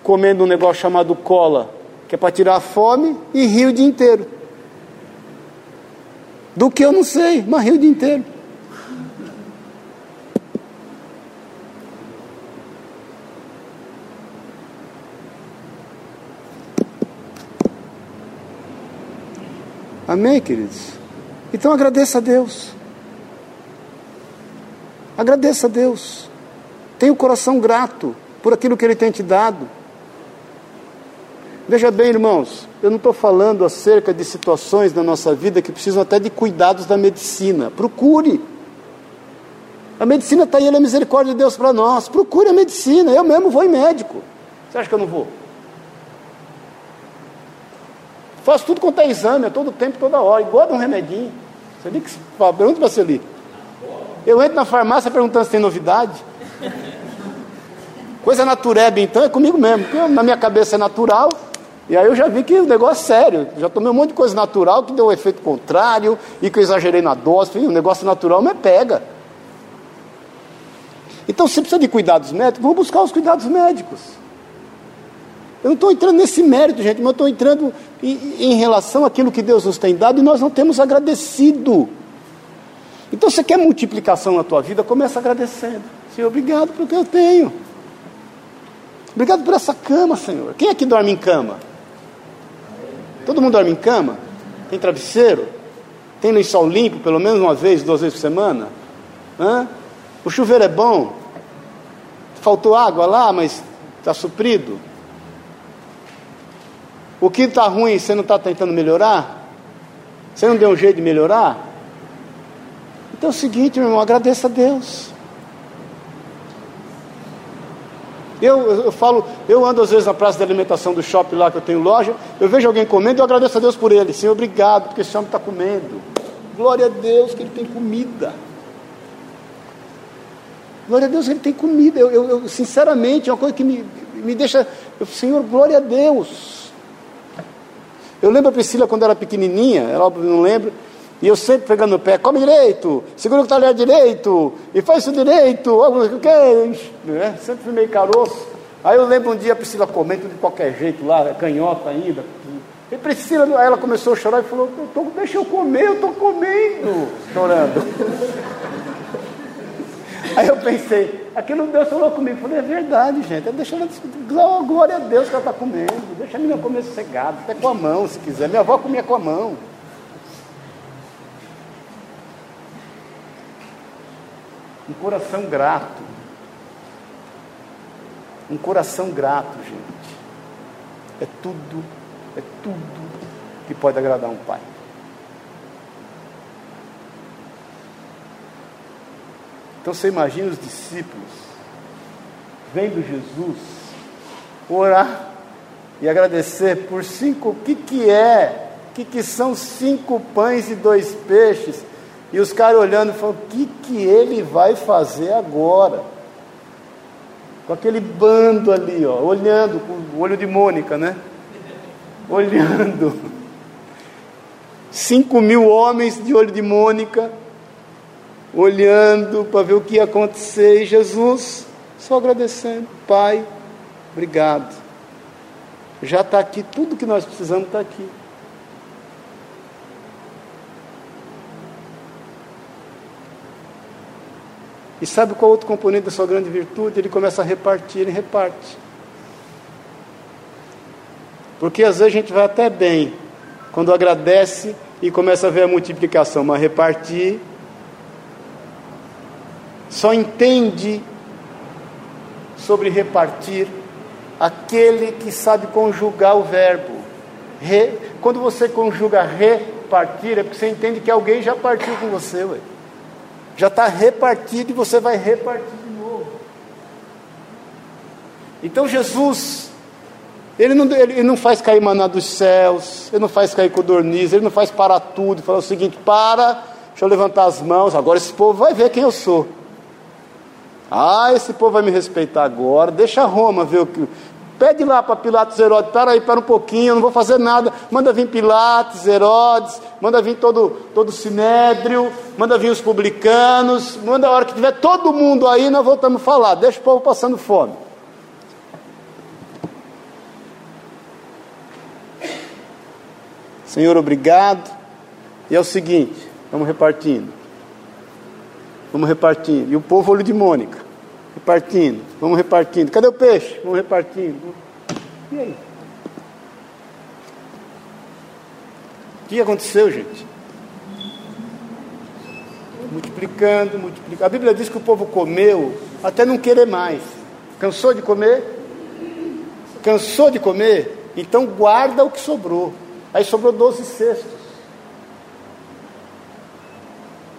Speaker 1: comendo um negócio chamado cola, que é para tirar a fome, e ri o dia inteiro. Do que eu não sei, mas ri o dia inteiro. Amém, queridos? Então agradeça a Deus. Agradeça a Deus. Tenha o coração grato por aquilo que Ele tem te dado. Veja bem, irmãos, eu não estou falando acerca de situações na nossa vida que precisam até de cuidados da medicina. Procure. A medicina está aí, ela é misericórdia de Deus para nós. Procure a medicina. Eu mesmo vou em médico. Você acha que eu não vou? Faço tudo quanto é exame, a todo tempo, toda hora, igual de um remedinho. Você nem que pergunta para você ali. Eu entro na farmácia perguntando se tem novidade. Coisa natureba, então, é comigo mesmo. Porque na minha cabeça é natural. E aí eu já vi que o negócio é sério. Já tomei um monte de coisa natural que deu um efeito contrário e que eu exagerei na dose. o negócio natural me pega. Então, se precisa de cuidados médicos, vamos buscar os cuidados médicos. Eu não estou entrando nesse mérito, gente, mas eu estou entrando em, em relação àquilo que Deus nos tem dado e nós não temos agradecido. Então, você quer multiplicação na tua vida, começa agradecendo. Senhor, obrigado pelo que eu tenho. Obrigado por essa cama, Senhor. Quem aqui dorme em cama? Todo mundo dorme em cama? Tem travesseiro? Tem lençol limpo, pelo menos uma vez, duas vezes por semana? Hã? O chuveiro é bom? Faltou água lá, mas está suprido? O que está ruim, você não está tentando melhorar? Você não deu um jeito de melhorar? Então é o seguinte, meu irmão, agradeça a Deus. Eu, eu, falo, eu ando às vezes na praça de alimentação do shopping lá que eu tenho loja, eu vejo alguém comendo, eu agradeço a Deus por ele. Senhor, obrigado, porque esse homem está comendo. Glória a Deus que ele tem comida. Glória a Deus que ele tem comida. Eu, eu, eu sinceramente, é uma coisa que me, me deixa. Eu, Senhor, glória a Deus. Eu lembro a Priscila quando era pequenininha, ela não lembro, e eu sempre pegando no pé, come direito, segura o talher direito, e faz isso direito, né? Sempre fui meio caroço. Aí eu lembro um dia a Priscila comendo de qualquer jeito lá, canhota ainda. E Priscila, aí ela começou a chorar e falou, tô, deixa eu comer, eu estou comendo, chorando. Aí eu pensei, aquilo Deus falou comigo. Eu falei, é verdade, gente. Deixa ela glória a Deus que ela está comendo. Deixa a menina comer sossegado, até com a mão, se quiser. Minha avó comia com a mão. Um coração grato. Um coração grato, gente. É tudo, é tudo que pode agradar um pai. Então você imagina os discípulos vendo Jesus orar e agradecer por cinco, o que, que é? O que, que são cinco pães e dois peixes? E os caras olhando e falando, o que, que ele vai fazer agora? Com aquele bando ali, ó, olhando, com o olho de Mônica, né? Olhando. Cinco mil homens de olho de Mônica olhando para ver o que ia acontecer, e Jesus só agradecendo: Pai, obrigado. Já está aqui, tudo que nós precisamos está aqui. E sabe qual outro componente da sua grande virtude? Ele começa a repartir, ele reparte. Porque às vezes a gente vai até bem, quando agradece e começa a ver a multiplicação, mas repartir só entende sobre repartir aquele que sabe conjugar o verbo. Re, quando você conjuga repartir, é porque você entende que alguém já partiu com você, ué. já está repartido e você vai repartir de novo. Então Jesus, ele não, ele não faz cair maná dos céus, ele não faz cair codorniz, ele não faz parar tudo, fala o seguinte: para, deixa eu levantar as mãos, agora esse povo vai ver quem eu sou. Ah, esse povo vai me respeitar agora. Deixa Roma ver o que. Pede lá para Pilatos Herodes, para aí, para um pouquinho, eu não vou fazer nada. Manda vir Pilatos, Herodes, manda vir todo, todo Sinédrio, manda vir os publicanos, manda a hora que tiver todo mundo aí, nós voltamos a falar. Deixa o povo passando fome. Senhor, obrigado. E é o seguinte, vamos repartindo. Vamos repartindo. E o povo olho de Mônica. Repartindo. Vamos repartindo. Cadê o peixe? Vamos repartindo. E aí? O que aconteceu, gente? Multiplicando, multiplicando. A Bíblia diz que o povo comeu até não querer mais. Cansou de comer? Cansou de comer? Então guarda o que sobrou. Aí sobrou 12 cestos.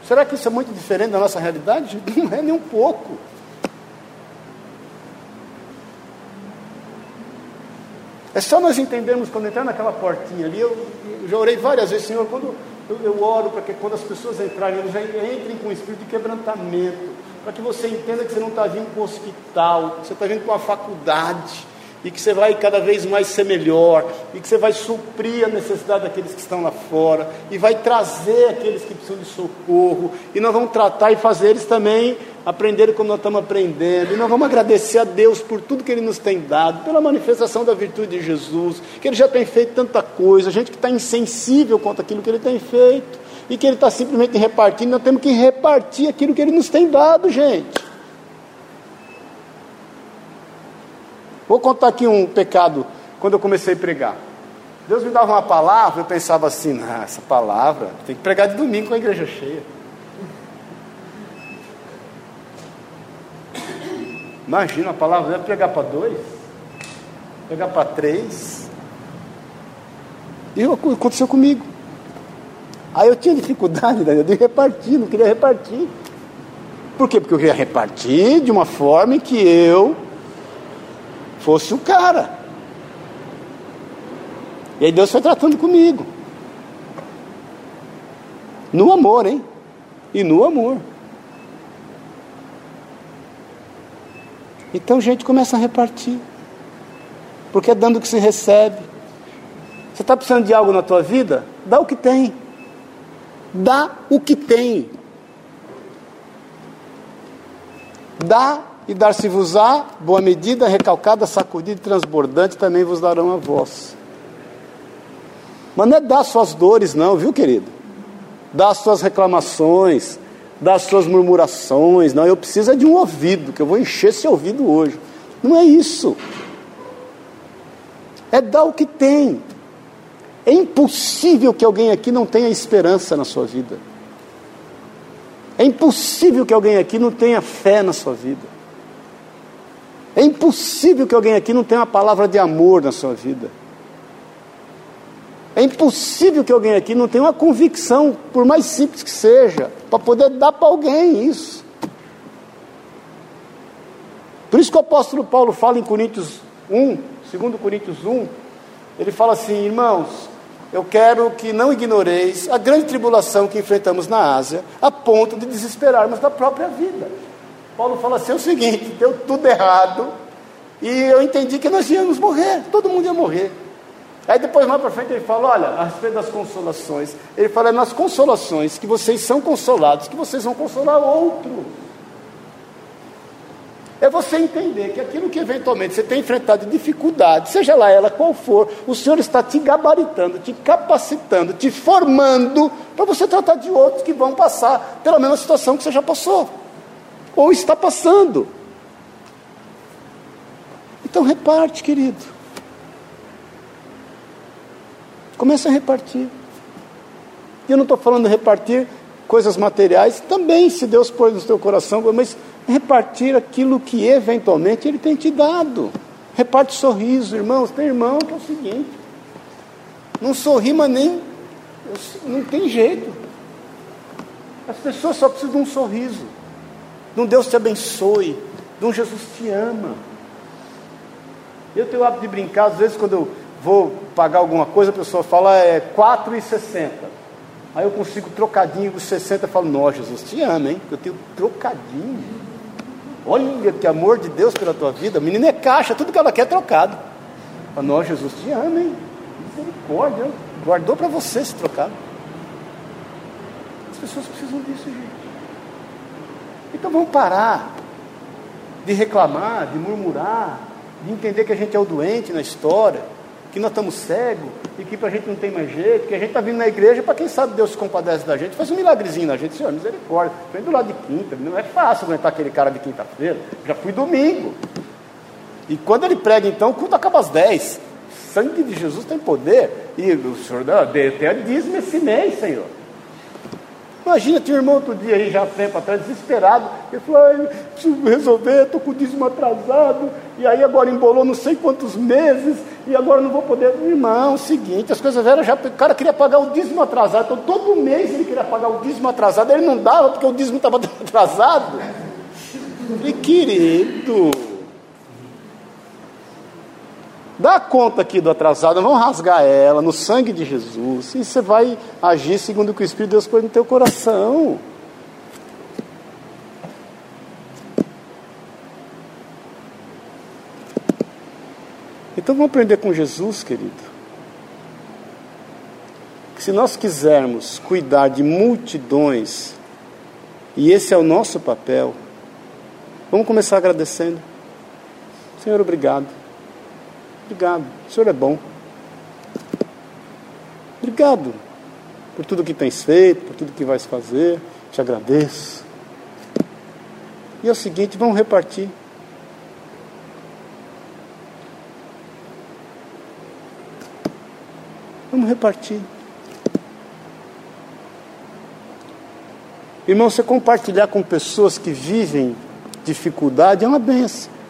Speaker 1: Será que isso é muito diferente da nossa realidade? Não é nem um pouco. É só nós entendermos quando entrar naquela portinha ali. Eu, eu já orei várias vezes, Senhor, quando eu, eu oro para que quando as pessoas entrarem, eles já entrem com um espírito de quebrantamento, para que você entenda que você não está vindo para o hospital, você está vindo para uma faculdade, e que você vai cada vez mais ser melhor, e que você vai suprir a necessidade daqueles que estão lá fora, e vai trazer aqueles que precisam de socorro, e nós vamos tratar e fazer eles também aprenderem como nós estamos aprendendo, e nós vamos agradecer a Deus por tudo que Ele nos tem dado, pela manifestação da virtude de Jesus, que Ele já tem feito tanta coisa, gente que está insensível quanto aquilo que Ele tem feito, e que Ele está simplesmente repartindo, nós temos que repartir aquilo que Ele nos tem dado, gente. Vou contar aqui um pecado quando eu comecei a pregar. Deus me dava uma palavra, eu pensava assim, ah, essa palavra tem que pregar de domingo com a igreja cheia. Imagina a palavra, deve pregar para dois, pregar para três. E aconteceu comigo. Aí eu tinha dificuldade né, de repartir, não queria repartir. Por quê? Porque eu queria repartir de uma forma que eu fosse o cara. E aí Deus foi tratando comigo. No amor, hein? E no amor. Então, gente, começa a repartir. Porque é dando que se recebe. Você está precisando de algo na tua vida? Dá o que tem. Dá o que tem. Dá e dar-se-vos-á, boa medida, recalcada, sacudida e transbordante, também vos darão a voz. Mas não é dar suas dores, não, viu, querido? Dar as suas reclamações, dar as suas murmurações, não. Eu preciso é de um ouvido, que eu vou encher esse ouvido hoje. Não é isso. É dar o que tem. É impossível que alguém aqui não tenha esperança na sua vida. É impossível que alguém aqui não tenha fé na sua vida. É impossível que alguém aqui não tenha uma palavra de amor na sua vida. É impossível que alguém aqui não tenha uma convicção, por mais simples que seja, para poder dar para alguém isso. Por isso que o apóstolo Paulo fala em Coríntios 1, 2 Coríntios 1, ele fala assim: irmãos, eu quero que não ignoreis a grande tribulação que enfrentamos na Ásia, a ponto de desesperarmos da própria vida. Paulo fala assim: é o seguinte, deu tudo errado, e eu entendi que nós íamos morrer, todo mundo ia morrer. Aí depois mais para frente ele fala, olha, a respeito das consolações, ele fala, é nas consolações que vocês são consolados, que vocês vão consolar outro. É você entender que aquilo que eventualmente você tem enfrentado de dificuldade, seja lá ela qual for, o Senhor está te gabaritando, te capacitando, te formando para você tratar de outros que vão passar pela mesma situação que você já passou ou está passando. Então reparte, querido. Começa a repartir. E eu não estou falando de repartir coisas materiais, também, se Deus pôs no teu coração, mas repartir aquilo que eventualmente Ele tem te dado. Reparte sorriso, irmãos. Tem irmão que é o seguinte: não sorri, mas nem. Não tem jeito. As pessoas só precisam de um sorriso de um Deus te abençoe, de um Jesus te ama. Eu tenho o hábito de brincar, às vezes quando eu vou pagar alguma coisa, a pessoa fala é 4,60. Aí eu consigo trocadinho dos 60 e falo, não, Jesus te ama, hein? Eu tenho trocadinho. Olha que amor de Deus pela tua vida. A menina é caixa, tudo que ela quer é trocado. Para nós, Jesus te ama, hein? Misericórdia, guardou para você esse trocado. As pessoas precisam disso, gente. Então vamos parar de reclamar, de murmurar, de entender que a gente é o doente na história, que nós estamos cegos e que para a gente não tem mais jeito, que a gente está vindo na igreja para quem sabe Deus se compadece da gente, faz um milagrezinho na gente, Senhor, misericórdia. Vem do lado de quinta, não é fácil aguentar aquele cara de quinta-feira, já fui domingo. E quando ele prega, então, o culto acaba às 10. O sangue de Jesus tem poder. E o Senhor até dízimo esse mês, Senhor. Imagina, tinha um irmão outro dia aí, já tempo atrás, desesperado. Ele falou: preciso resolver, estou com o dízimo atrasado. E aí agora embolou não sei quantos meses. E agora não vou poder. Irmão, seguinte, as coisas eram já. O cara queria pagar o dízimo atrasado. Então todo mês ele queria pagar o dízimo atrasado. Ele não dava porque o dízimo estava atrasado. E querido. Dá conta aqui do atrasado, vamos rasgar ela no sangue de Jesus. E você vai agir segundo o que o Espírito de Deus põe no teu coração. Então vamos aprender com Jesus, querido. Que se nós quisermos cuidar de multidões, e esse é o nosso papel, vamos começar agradecendo. Senhor, obrigado. Obrigado, o Senhor é bom. Obrigado por tudo que tens feito, por tudo que vais fazer. Te agradeço. E é o seguinte, vamos repartir. Vamos repartir. Irmão, você compartilhar com pessoas que vivem dificuldade é uma benção.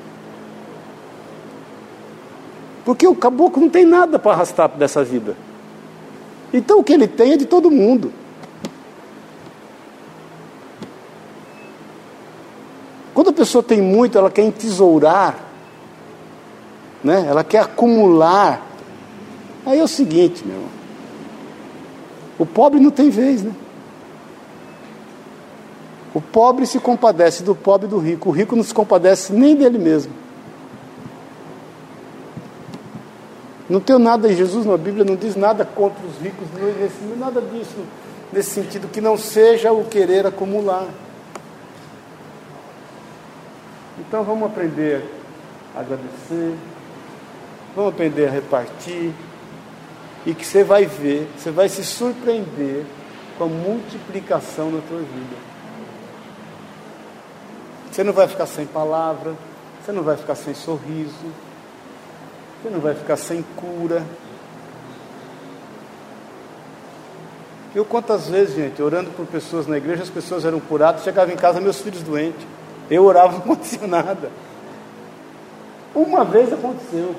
Speaker 1: Porque o caboclo não tem nada para arrastar dessa vida. Então o que ele tem é de todo mundo. Quando a pessoa tem muito, ela quer entesourar, né? ela quer acumular. Aí é o seguinte, meu irmão. O pobre não tem vez, né? O pobre se compadece do pobre e do rico. O rico não se compadece nem dele mesmo. Não tenho nada em Jesus na Bíblia, não diz nada contra os ricos, não, nada disso, nesse sentido, que não seja o querer acumular. Então vamos aprender a agradecer, vamos aprender a repartir, e que você vai ver, você vai se surpreender com a multiplicação na tua vida. Você não vai ficar sem palavra, você não vai ficar sem sorriso, você não vai ficar sem cura. Eu quantas vezes, gente, orando por pessoas na igreja, as pessoas eram curadas, chegava em casa meus filhos doentes. Eu orava, não acontecia nada. Uma vez aconteceu.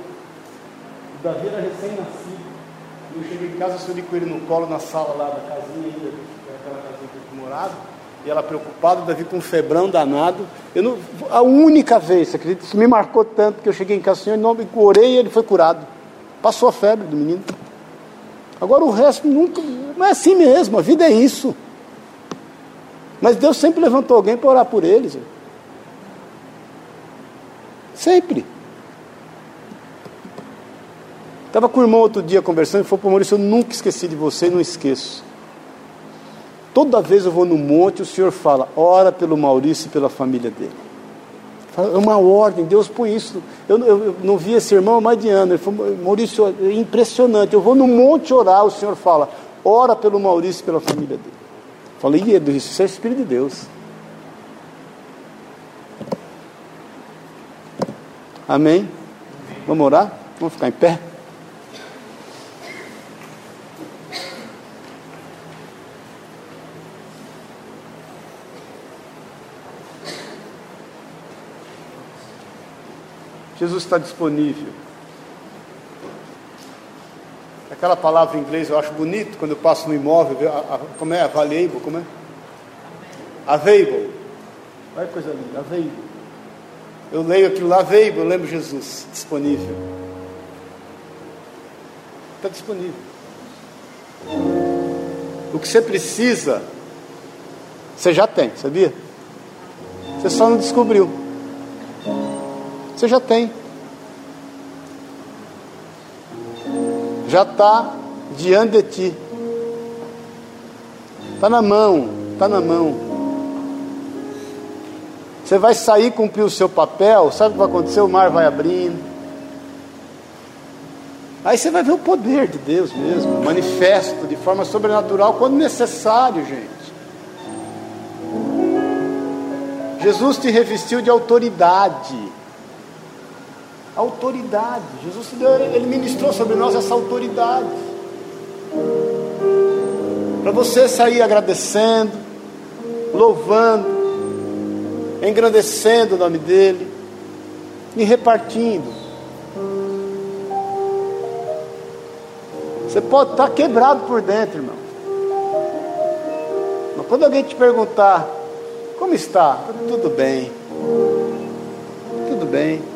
Speaker 1: O Davi era recém-nascido. Eu cheguei em casa, subi com ele no colo na sala lá da casinha ainda, aquela casinha que eu morava. E ela preocupada, Davi com um febrão danado. Eu não, a única vez, você acredita? Isso me marcou tanto que eu cheguei em casa, Senhor, em nome, orei e ele foi curado. Passou a febre do menino. Agora o resto nunca. Não é assim mesmo, a vida é isso. Mas Deus sempre levantou alguém para orar por eles. Sempre. Estava com o irmão outro dia conversando e falou para o Maurício: Eu nunca esqueci de você e não esqueço. Toda vez eu vou no monte, o Senhor fala: ora pelo Maurício e pela família dele. É uma ordem, Deus põe isso. Eu, eu, eu não vi esse irmão há mais de ano. Ele falou: Maurício, é impressionante. Eu vou no monte orar, o Senhor fala: ora pelo Maurício e pela família dele. Eu falei: e isso é Espírito de Deus. Amém? Vamos orar? Vamos ficar em pé? Jesus está disponível. Aquela palavra em inglês eu acho bonito quando eu passo no imóvel, a, a, como é? Available, como é? Available. Olha que coisa linda, available. Eu leio aquilo lá, available, eu lembro Jesus, disponível. Está disponível. O que você precisa, você já tem, sabia? Você só não descobriu. Você já tem. já está diante de ti. Está na mão, está na mão. Você vai sair cumprir o seu papel, sabe o que vai acontecer? O mar vai abrindo. Aí você vai ver o poder de Deus mesmo, manifesto de forma sobrenatural quando necessário, gente. Jesus te revestiu de autoridade. Autoridade. Jesus ele ministrou sobre nós essa autoridade. Para você sair agradecendo, louvando, engrandecendo o nome dEle e repartindo. Você pode estar quebrado por dentro, irmão. Mas quando alguém te perguntar, como está? Tudo bem. Tudo bem.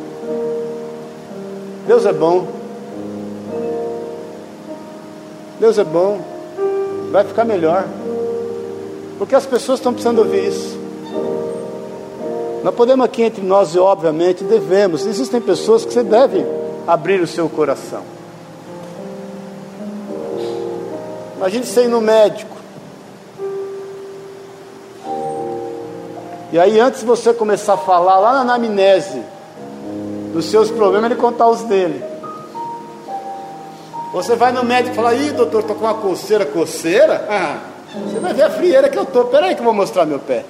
Speaker 1: Deus é bom. Deus é bom. Vai ficar melhor. Porque as pessoas estão precisando ouvir isso. Nós podemos aqui entre nós, e obviamente devemos. Existem pessoas que você deve abrir o seu coração. Imagine você ir no médico. E aí, antes de você começar a falar lá na anamnese dos seus problemas, ele contar os dele. Você vai no médico e fala: Ih, doutor, estou com uma coceira, coceira? Ah, você vai ver a frieira que eu estou. Espera aí que eu vou mostrar meu pé.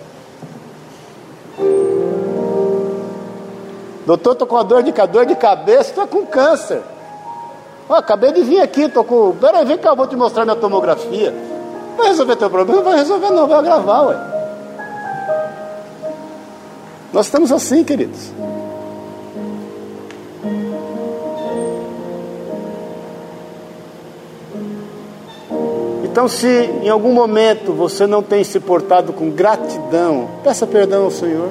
Speaker 1: Doutor, estou com uma dor de, dor de cabeça, estou com câncer. Acabei de vir aqui, estou com. Pera aí, vem cá, eu vou te mostrar minha tomografia. Vai resolver teu problema? Não vai resolver, não, vai agravar, ué. Nós estamos assim, queridos. Então, se em algum momento você não tem se portado com gratidão, peça perdão ao Senhor.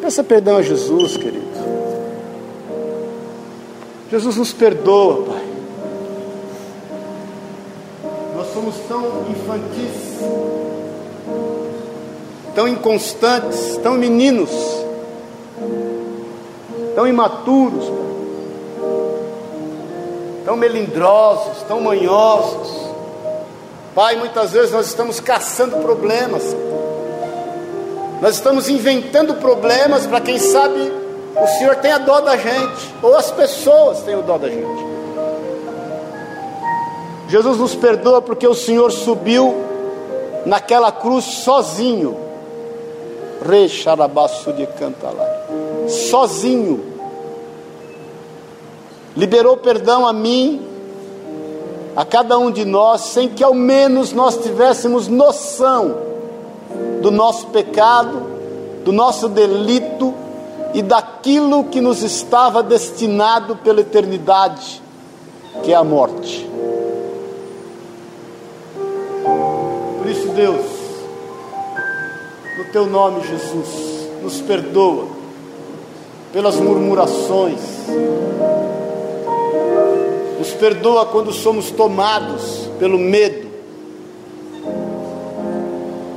Speaker 1: Peça perdão a Jesus, querido. Jesus nos perdoa, Pai. Nós somos tão infantis tão inconstantes, tão meninos, tão imaturos, tão melindrosos, tão manhosos. Pai, muitas vezes nós estamos caçando problemas, nós estamos inventando problemas para quem sabe o Senhor tenha dó da gente, ou as pessoas tenham dó da gente. Jesus nos perdoa porque o Senhor subiu naquela cruz sozinho Recharabaçu de lá, sozinho, liberou perdão a mim, a cada um de nós, sem que ao menos nós tivéssemos noção do nosso pecado, do nosso delito e daquilo que nos estava destinado pela eternidade, que é a morte. Por isso, Deus, no teu nome, Jesus, nos perdoa pelas murmurações, nos perdoa quando somos tomados pelo medo,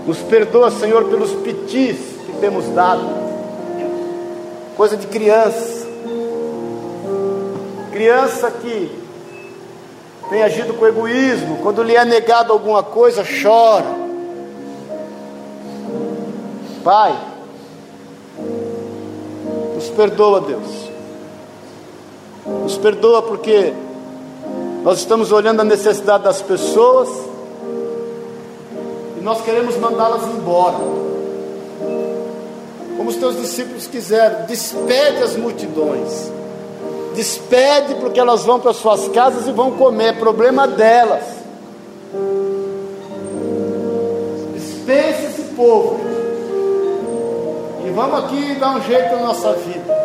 Speaker 1: nos perdoa, Senhor, pelos pitis que temos dado, coisa de criança, criança que tem agido com egoísmo, quando lhe é negado alguma coisa, chora. Pai, nos perdoa, Deus. Nos perdoa porque nós estamos olhando a necessidade das pessoas e nós queremos mandá-las embora. Como os teus discípulos quiseram, despede as multidões. Despede porque elas vão para suas casas e vão comer, problema delas. Dispense esse povo vamos aqui dar um jeito na nossa vida.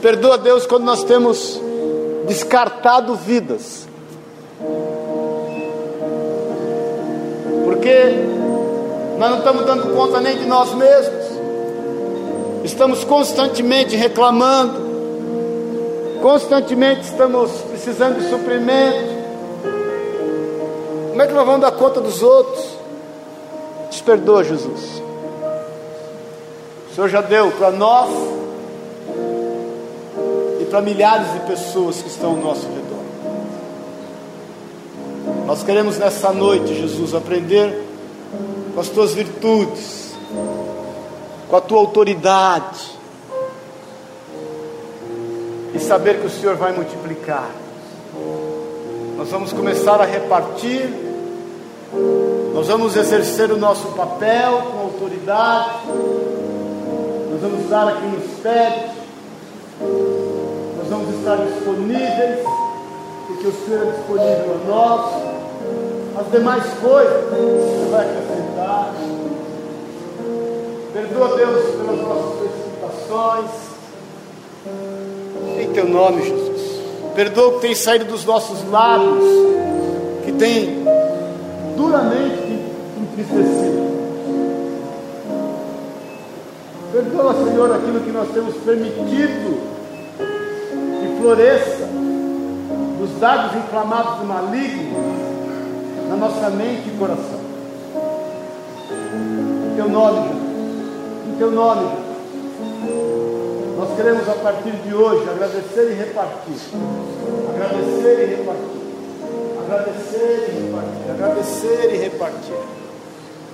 Speaker 1: Perdoa, Deus, quando nós temos descartado vidas. Porque nós não estamos dando conta nem de nós mesmos. Estamos constantemente reclamando, constantemente estamos precisando de suprimento. Como é que nós vamos dar conta dos outros? Nos perdoa, Jesus. O Senhor já deu para nós para milhares de pessoas que estão ao nosso redor. Nós queremos nessa noite, Jesus, aprender com as tuas virtudes, com a tua autoridade, e saber que o Senhor vai multiplicar. Nós vamos começar a repartir, nós vamos exercer o nosso papel com autoridade, nós vamos dar a quem nos pede, estar disponíveis, porque o Senhor é disponível a nós. As demais coisas você vai acrescentar. Perdoa, Deus, pelas nossas precipitações. Em teu nome, Jesus. Perdoa o que tem saído dos nossos lábios, que tem duramente entristecido. Perdoa, Senhor, aquilo que nós temos permitido floresça dos dados inflamados do maligno na nossa mente e coração. Em teu nome, Jesus. Em teu nome, Jesus. Nós queremos a partir de hoje agradecer e repartir. Agradecer e repartir. Agradecer e repartir. Agradecer e repartir.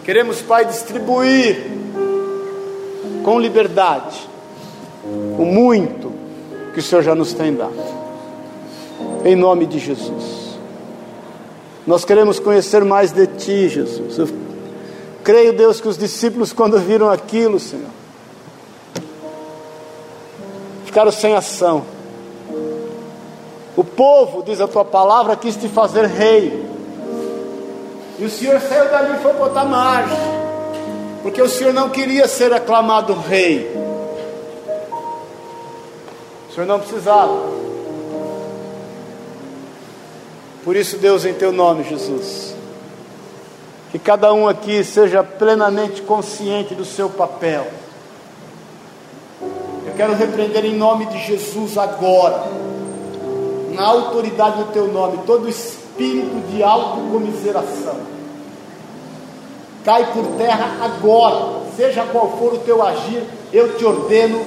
Speaker 1: Queremos, Pai, distribuir com liberdade o muito que o Senhor já nos tem dado. Em nome de Jesus. Nós queremos conhecer mais de Ti, Jesus. Eu creio, Deus, que os discípulos, quando viram aquilo, Senhor, ficaram sem ação. O povo, diz a tua palavra, quis te fazer rei. E o Senhor saiu dali e foi botar margem porque o Senhor não queria ser aclamado rei. Senhor não precisava. Por isso, Deus, em teu nome, Jesus, que cada um aqui seja plenamente consciente do seu papel. Eu quero repreender em nome de Jesus agora, na autoridade do teu nome, todo espírito de autocomiseração cai por terra agora, seja qual for o teu agir, eu te ordeno,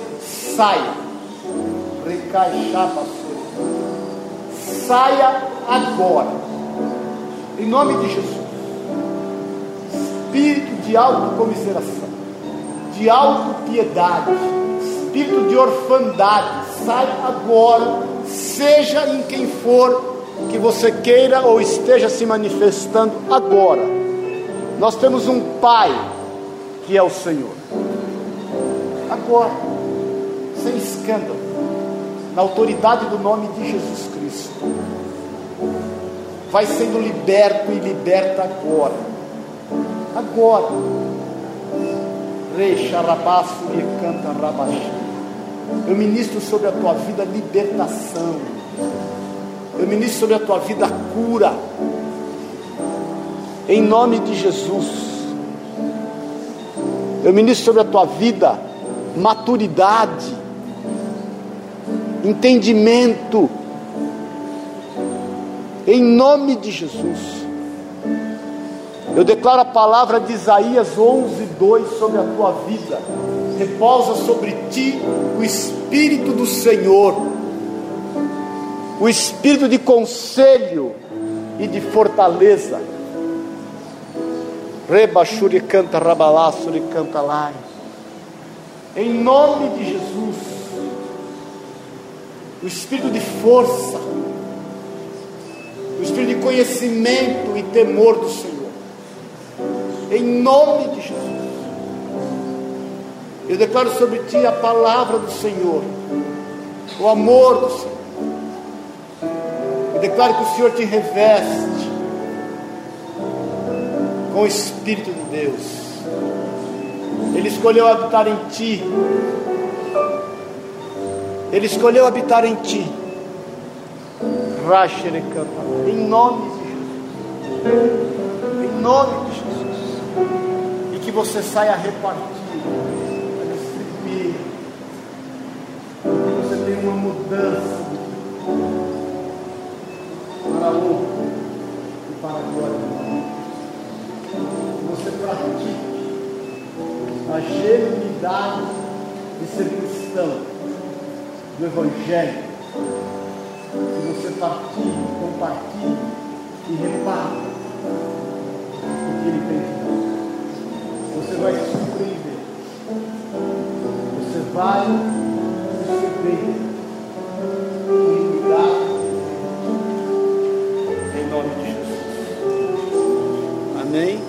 Speaker 1: saia. Recaixapa Saia agora, em nome de Jesus. Espírito de autocomiseração, de autopiedade, espírito de orfandade, sai agora, seja em quem for que você queira ou esteja se manifestando agora nós temos um Pai que é o Senhor. Agora, sem escândalo, na autoridade do nome de Jesus Cristo, vai sendo liberto e liberta agora. Agora. Reixa rabaço e canta rabaxi. Eu ministro sobre a tua vida libertação. Eu ministro sobre a tua vida cura em nome de Jesus. Eu ministro sobre a tua vida maturidade, entendimento, em nome de Jesus. Eu declaro a palavra de Isaías 11, 2 sobre a tua vida. Repousa sobre ti o Espírito do Senhor, o Espírito de conselho e de fortaleza Reba canta rabalá canta lá. Em nome de Jesus. O espírito de força. O espírito de conhecimento e temor do Senhor. Em nome de Jesus. Eu declaro sobre ti a palavra do Senhor. O amor do Senhor. Eu declaro que o Senhor te reveste com o Espírito de Deus. Ele escolheu habitar em ti. Ele escolheu habitar em ti. Em nome de Jesus. Em nome de Jesus. E que você saia repartido, a distribuir. Que você tenha uma mudança para a honra e para a glória Deus você pratique a genuinidade de ser cristão, do Evangelho, que você tá partilhe, compartilhe e repare o que ele tem de nós. Você vai se surpreender. Você vai se surpreender. Em nome de Jesus. Amém.